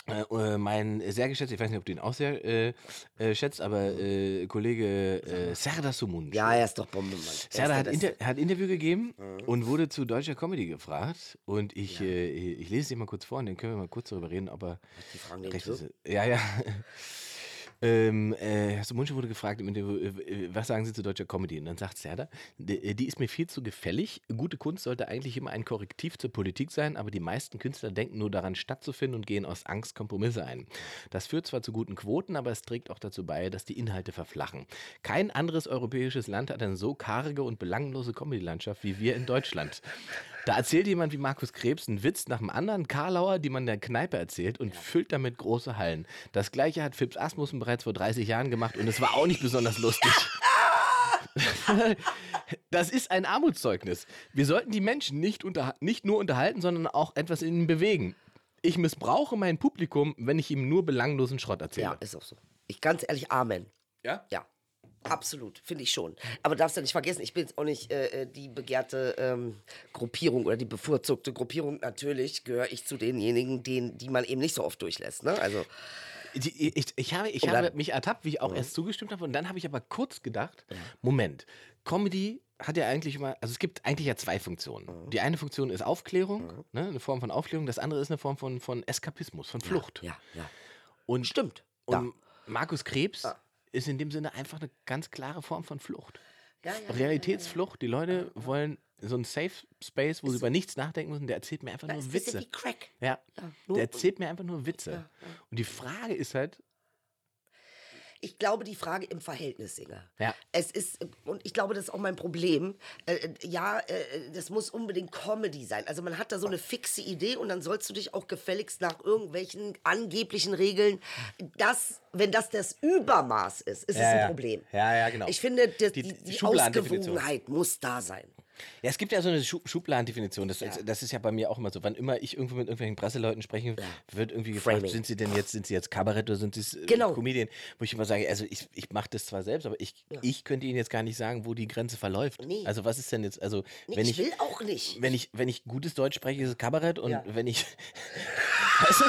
äh, äh, mein sehr geschätzter, ich weiß nicht, ob du ihn auch sehr äh, äh, schätzt, aber äh, Kollege äh, Serdar Sumuncu. ja, er ist doch Bombe, Mann. Er Serdar der hat. Inter hat Interview gegeben und wurde zu deutscher Comedy gefragt. Und ich, äh, ich lese es dir mal kurz vor und dann können wir mal kurz darüber reden, ob er Die fragen recht ist. Ja, ja. Ähm, äh, Herr Munche wurde gefragt äh, was sagen Sie zu deutscher Comedy? Und dann sagt Serdar, die, die ist mir viel zu gefällig. Gute Kunst sollte eigentlich immer ein Korrektiv zur Politik sein, aber die meisten Künstler denken nur daran, stattzufinden und gehen aus Angst Kompromisse ein. Das führt zwar zu guten Quoten, aber es trägt auch dazu bei, dass die Inhalte verflachen. Kein anderes europäisches Land hat eine so karge und belanglose Comedy-Landschaft wie wir in Deutschland. Da erzählt jemand wie Markus Krebs einen Witz nach dem anderen Karlauer, die man in der Kneipe erzählt und füllt damit große Hallen. Das gleiche hat Phipps Asmussen bereits vor 30 Jahren gemacht und es war auch nicht besonders lustig. Das ist ein Armutszeugnis. Wir sollten die Menschen nicht, unter, nicht nur unterhalten, sondern auch etwas in ihnen bewegen. Ich missbrauche mein Publikum, wenn ich ihm nur belanglosen Schrott erzähle. Ja, ist auch so. Ich ganz ehrlich, Amen. Ja? Ja. Absolut, finde ich schon. Aber darfst ja nicht vergessen, ich bin jetzt auch nicht äh, die begehrte ähm, Gruppierung oder die bevorzugte Gruppierung. Natürlich gehöre ich zu denjenigen, den, die man eben nicht so oft durchlässt. Ne? Also, Die, ich, ich, habe, ich habe mich ertappt, wie ich auch erst zugestimmt habe. Und dann habe ich aber kurz gedacht: Moment, Comedy hat ja eigentlich immer, also es gibt eigentlich ja zwei Funktionen. Die eine Funktion ist Aufklärung, ne, eine Form von Aufklärung. Das andere ist eine Form von, von Eskapismus, von Flucht. ja, ja. Und, Stimmt. Und Ja. Markus Krebs ist in dem Sinne einfach eine ganz klare Form von Flucht. Ja, ja, Realitätsflucht. Die Leute wollen so einen Safe Space, wo sie über nichts nachdenken müssen. Der erzählt mir einfach nur ist ein Witze. Ja, der erzählt mir einfach nur Witze. Und die Frage ist halt, Ich glaube, die Frage im Verhältnis, Inge. Ja. Es ist, und ich glaube, das ist auch mein Problem. Äh, äh, ja, äh, das muss unbedingt Comedy sein. Also man hat da so eine fixe Idee und dann sollst du dich auch gefälligst nach irgendwelchen angeblichen Regeln, das, wenn das das Übermaß ist, ist es Ja, ein ja. Problem. Ja, ja, genau. Ich finde, das, Die- die, die. Ausgewogenheit muss da sein. Ja, es gibt ja so eine Schub Schubladendefinition. Das, das ist ja bei mir auch immer so. Wann immer ich irgendwo mit irgendwelchen Presseleuten spreche, wird irgendwie gefragt, Framing. sind sie denn jetzt, sind sie jetzt Kabarett oder sind sie Genau. Comedian? Wo ich immer sage, also ich, ich mache das zwar selbst, aber ich, ich könnte Ihnen jetzt gar nicht sagen, wo die Grenze verläuft. Nee. Also was ist denn jetzt, also Nee, wenn ich ich, will auch nicht. wenn ich, wenn ich gutes Deutsch spreche, ist es Kabarett und Ja. wenn ich, weißt du,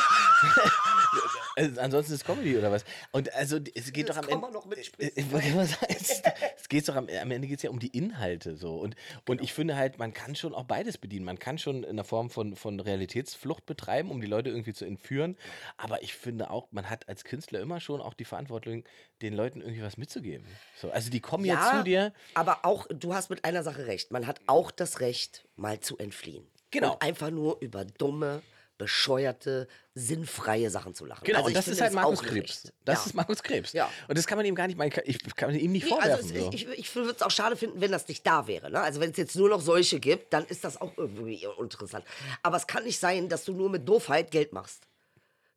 Also, ansonsten ist es Comedy oder was? Und also es geht Jetzt doch am Ende. noch mal sagen, es, es geht doch am, am Ende geht es ja um die Inhalte so. Und, und Genau. ich finde halt, man kann schon auch beides bedienen. Man kann schon in einer Form von, von Realitätsflucht betreiben, um die Leute irgendwie zu entführen. Aber ich finde auch, man hat als Künstler immer schon auch die Verantwortung, den Leuten irgendwie was mitzugeben. So, also die kommen ja, zu dir. Aber auch, du hast mit einer Sache recht. Man hat auch das Recht, mal zu entfliehen. Genau. Und einfach nur über dumme, bescheuerte, sinnfreie Sachen zu lachen. Genau, Also und das ist halt Markus Krebs. Das ja. ist Markus Krebs. Ja. Und das kann man ihm gar nicht, man kann, ich kann ihm nicht Nee, vorwerfen. also es, so. ich, ich, ich würde es auch schade finden, wenn das nicht da wäre. Ne? Also wenn es jetzt nur noch solche gibt, dann ist das auch irgendwie interessant. Aber es kann nicht sein, dass du nur mit Doofheit Geld machst.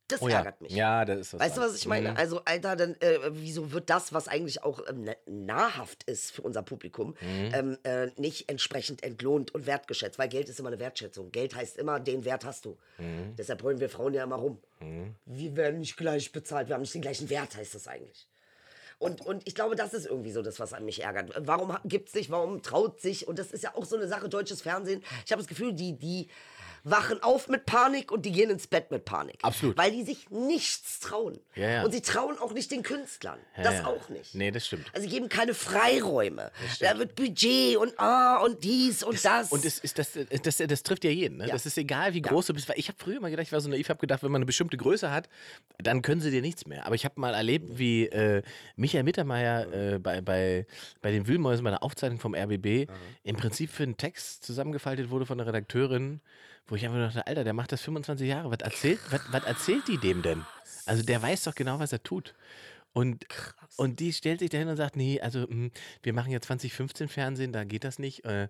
Das oh ja. ärgert mich. Ja, das ist das. Weißt du, was ich meine? Mhm. Also, Alter, dann, äh, wieso wird das, was eigentlich auch ähm, na- nahrhaft ist für unser Publikum, Mhm. ähm, äh, nicht entsprechend entlohnt und wertgeschätzt? Weil Geld ist immer eine Wertschätzung. Geld heißt immer, den Wert hast du. Mhm. Deshalb heulen wir Frauen ja immer rum. Wir werden nicht gleich bezahlt, wir haben nicht den gleichen Wert, heißt das eigentlich. Und, und ich glaube, das ist irgendwie so das, was an mich ärgert. Warum gibt es nicht, warum traut sich, und das ist ja auch so eine Sache, deutsches Fernsehen. Ich habe das Gefühl, die, die wachen auf mit Panik und die gehen ins Bett mit Panik. Absolut. Weil die sich nichts trauen. Ja, ja. Und sie trauen auch nicht den Künstlern. Ja, das auch nicht. Nee, das stimmt. Also sie geben keine Freiräume. Da wird Budget und ah und dies und das. Und es ist das, das, das trifft ja jeden. Ne? Das ist egal, wie groß du bist. Ich habe früher mal gedacht, ich war so naiv, habe gedacht, wenn man eine bestimmte Größe hat, dann können sie dir nichts mehr. Aber ich habe mal erlebt, wie äh, Michael Mittermeier äh, bei, bei, bei den Wühlmäusen, bei der Aufzeichnung vom RBB, im Prinzip für einen Text zusammengefaltet wurde von der Redakteurin, wo ich einfach nur dachte, Alter, der macht das 25 Jahre. Was erzählt, was, was erzählt die dem denn? Also der weiß doch genau, was er tut. Und, und die stellt sich dahin und sagt, nee, also mh, wir machen ja 2015 Fernsehen, da geht das nicht. Äh,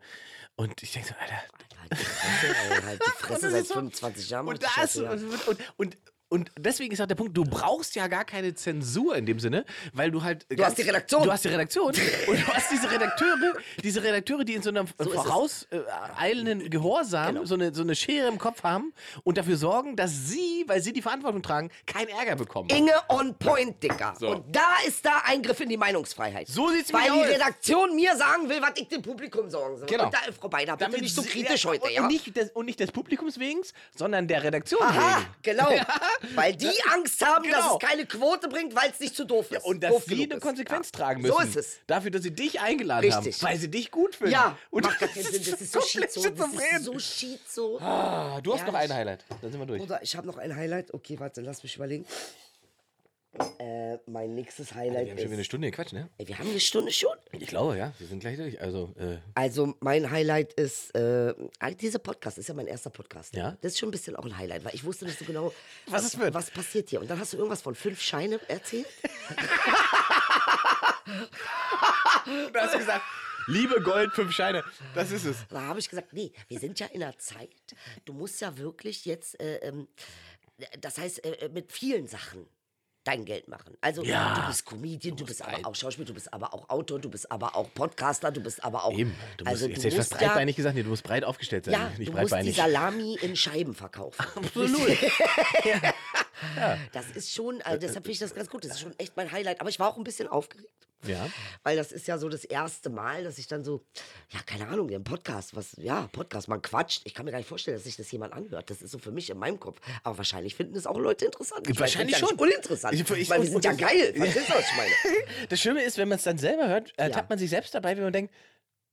und ich denke so, Alter, halt die Fresse, ey, halt die Fresse seit ist so- 25 Jahren. und, das, und, und, und, und deswegen ist auch der Punkt, du brauchst ja gar keine Zensur in dem Sinne, weil du halt. Du hast die Redaktion. Du hast die Redaktion. und du hast diese Redakteure, diese Redakteure, die in so einem es. vorauseilenden Gehorsam Genau. so, eine, so eine Schere im Kopf haben und dafür sorgen, dass sie, weil sie die Verantwortung tragen, keinen Ärger bekommen. Inge on point, Dicker. So. Und da ist da Eingriff in die Meinungsfreiheit. So sieht's Weil die aus. Redaktion mir sagen will, was ich dem Publikum sagen soll. Genau. Und da, Frau Beider, bitte nicht so kritisch heute, und, ja? Und nicht, des, und nicht des Publikums wegen, sondern der Redaktion Aha, wegen. genau. Weil die Angst haben, dass Genau. es keine Quote bringt, weil es nicht zu doof ist. Und dass doof sie eine ist. Konsequenz Ja. tragen müssen. So ist es. Dafür, dass sie dich eingeladen Richtig. haben. Weil sie dich gut finden. Ja, und macht gar keinen Sinn. Das ist so komplett schizo. Das schizophren. ist so schizo. Ah, du hast noch Ehrlich. ein Highlight. Dann sind wir durch. Oder ich habe noch ein Highlight. Okay, warte, lass mich überlegen. Äh, mein nächstes Highlight Wir haben schon wieder eine. Stunde gequatscht, ne? Ey, wir haben eine Stunde schon. Ich glaube, ja. Wir sind gleich durch. Also, äh, Also mein Highlight ist, äh, eigentlich dieser Podcast ist ja mein erster Podcast. Ja? Das ist schon ein bisschen auch ein Highlight, weil ich wusste nicht so genau, Was wird. was passiert hier. Und dann hast du irgendwas von fünf Scheine erzählt. du hast gesagt, liebe Gold, fünf Scheine. Das ist es. Da habe ich gesagt, nee, wir sind ja in einer Zeit, du musst ja wirklich jetzt, äh, ähm, das heißt, äh, mit vielen Sachen dein Geld machen. Also Ja. du bist Comedian, du, bist aber auch Schauspieler, du bist aber auch Autor, du bist aber auch Podcaster, du bist aber auch... Eben. Du musst, also jetzt du hätte ich fast musst ja, breitbeinig gesagt. Nee, du musst breit aufgestellt sein. ja, nicht du musst die breitbeinig. Salami in Scheiben verkaufen. Absolut. Das ist schon, also deshalb finde ich das ganz gut. Das ist schon echt mein Highlight. Aber ich war auch ein bisschen aufgeregt. Ja. Weil das ist ja so das erste Mal, dass ich dann so, ja, keine Ahnung, der Podcast, was, ja, Podcast, man quatscht. Ich kann mir gar nicht vorstellen, dass sich das jemand anhört. Das ist so für mich in meinem Kopf. Aber wahrscheinlich finden es auch Leute interessant. Ich Wahrscheinlich schon. Ja uninteressant. Ich- ich- weil wir sind ja geil. Meine? Das Schöne ist, wenn man es dann selber hört, Ja. ertappt man sich selbst dabei, wenn man denkt,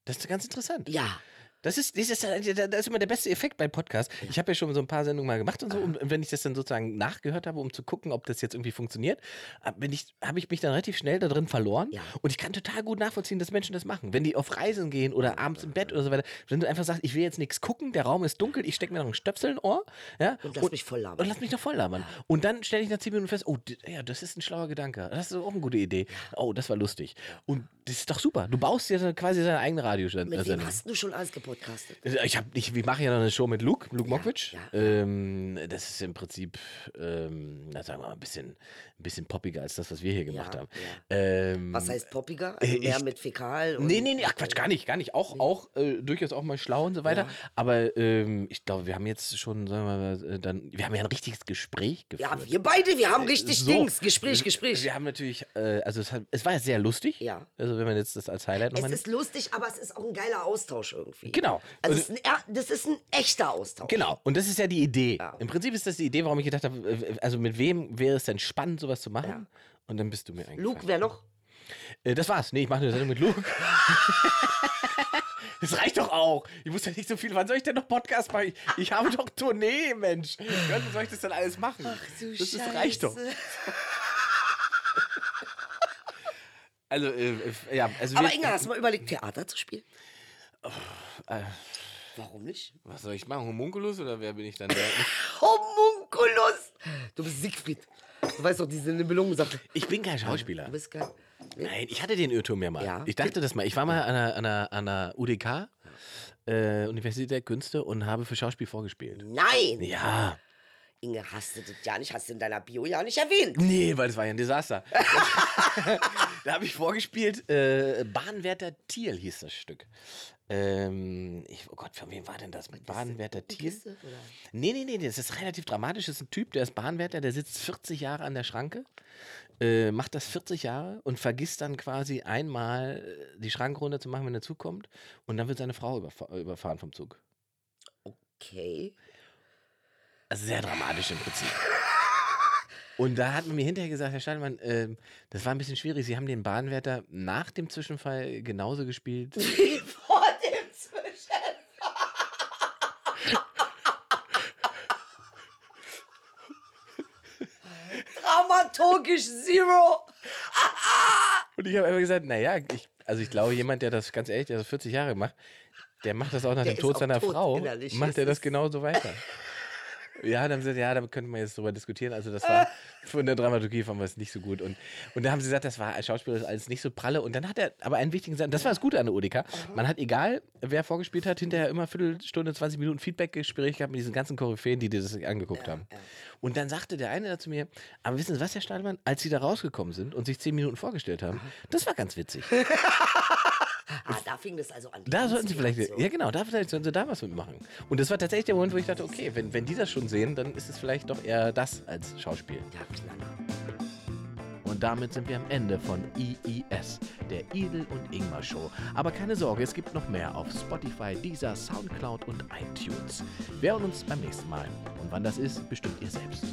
das ist ganz interessant. Ja. Das ist, das, ist, das ist immer der beste Effekt bei Podcasts. Ich habe ja schon so ein paar Sendungen mal gemacht und so. Und wenn ich das dann sozusagen nachgehört habe, um zu gucken, ob das jetzt irgendwie funktioniert, habe ich, hab ich mich dann relativ schnell da drin verloren. Ja. Und ich kann total gut nachvollziehen, dass Menschen das machen. Wenn die auf Reisen gehen oder abends im Bett oder so weiter, wenn du einfach sagst, ich will jetzt nichts gucken, der Raum ist dunkel, ich stecke mir noch einen Stöpsel in Ohr. Ja, Und lass mich voll labern. Und lass mich noch voll labern. Und dann stelle ich nach zehn Minuten fest, oh, ja, das ist ein schlauer Gedanke. Das ist auch eine gute Idee. Oh, das war lustig. Und das ist doch super. Du baust dir quasi deine eigene Radiosendung. Mit wem hast du schon alles gepodcastet? Ich habe ich, wir machen ja noch eine Show mit Luke, Luke Mokwitsch. ja. Ähm, das ist im Prinzip, ähm, na, sagen wir mal, ein bisschen, ein bisschen poppiger als das, was wir hier gemacht Ja, haben. ja. Ähm, Was heißt poppiger? Also ich- mehr mit Fäkal? und- Nee, nee, nee, ach Quatsch, gar nicht, gar nicht. Auch, auch äh, durchaus auch mal schlau und so weiter. Aber ähm, ich glaube, wir haben jetzt schon, sagen wir mal, äh, dann, wir haben ja ein richtiges Gespräch geführt. Ja, wir beide, wir haben richtig So. Dings. Gespräch, Gespräch. Wir haben natürlich, äh, also es, hat, es war ja sehr lustig. Ja. Also wenn man jetzt das als Highlight Es nochmal ist lustig, aber es ist auch ein geiler Austausch irgendwie. Genau. Also es ist ein, das ist ein echter Austausch. Genau, und das ist ja die Idee. Ja. Im Prinzip ist das die Idee, warum ich gedacht habe, äh, also mit wem wäre es denn spannend, sowas zu machen? Ja. Und dann bist du mir eingefallen. Luke, wer noch? Äh, das war's. Nee, ich mache eine Sendung mit Luke. Das reicht doch auch. Ich muss ja nicht so viel. Wann soll ich denn noch Podcast machen? Ich, habe doch Tournee, Mensch. Wann soll ich das denn alles machen? Du das, das reicht doch. Also, äh, äh, ja, also Aber wir- Inga, hast du mal überlegt, Theater zu spielen? Äh, Warum nicht? was soll ich machen? Homunculus oder wer bin ich dann? Homunculus! Du bist Siegfried. Du weißt doch, diese Nibelungensache. Ich bin kein Schauspieler. Du bist. Nee? Nein, ich hatte den Irrtum ja mal. Ja. Ich dachte das mal. Ich war mal an einer, an einer, an einer UDK, äh, Universität der Künste, und habe für Schauspiel vorgespielt. Nein! Ja. Inge, hast du das ja nicht, hast du in deiner Bio ja nicht erwähnt. Nee, weil das war ja ein Desaster. da habe ich vorgespielt, äh, Bahnwärter Thiel hieß das Stück. Ähm, ich, oh Gott, von wem war denn das? Bahnwärter Thiel? Nee, nee, nee, das ist relativ dramatisch. Das ist ein Typ, der ist Bahnwärter, der sitzt 40 Jahre an der Schranke, äh, macht das 40 Jahre und vergisst dann quasi einmal äh, die Schranke runter zu machen, wenn der Zug kommt. Und dann wird seine Frau überfa überfahren vom Zug. Okay. Also sehr dramatisch im Prinzip. Und da hat man mir hinterher gesagt, Herr Steinmann, ähm, das war ein bisschen schwierig. Sie haben den Bahnwärter nach dem Zwischenfall genauso gespielt. Wie vor dem Zwischen. Dramaturgisch Zero. Und ich habe immer gesagt, naja, ich, also ich glaube, jemand, der das ganz ehrlich, der das 40 Jahre macht, der macht das auch nach Der dem Tod seiner tot Frau, innerlich. macht er das genauso weiter. Ja, dann haben sie gesagt, ja, da könnte man jetzt drüber diskutieren. Also das war von der Dramaturgie fanden wir es nicht so gut. Und, und da haben sie gesagt, das war als Schauspieler ist alles nicht so pralle. Und dann hat er aber einen wichtigen Satz, das war das Gute an der UDK. Man hat, egal wer vorgespielt hat, hinterher immer Viertelstunde, 20 Minuten Feedback-Gespräch gehabt mit diesen ganzen Koryphäen, die das sich angeguckt haben. Und dann sagte der eine da zu mir, aber wissen Sie was, Herr Stahlmann, als Sie da rausgekommen sind und sich 10 Minuten vorgestellt haben, das war ganz witzig. Ah, da fing das also an. Da sollten Sie vielleicht, Inspiration. ja genau, da vielleicht sollten Sie da was mitmachen. Und das war tatsächlich der Moment, wo ich dachte, okay, wenn, wenn die das schon sehen, dann ist es vielleicht doch eher das als Schauspiel. Ja, Knaller. Und damit sind wir am Ende von IIS, der Idel und Ingmar Show. Aber keine Sorge, es gibt noch mehr auf Spotify, Deezer, Soundcloud und iTunes. Wir hören uns beim nächsten Mal. Und wann das ist, bestimmt ihr selbst.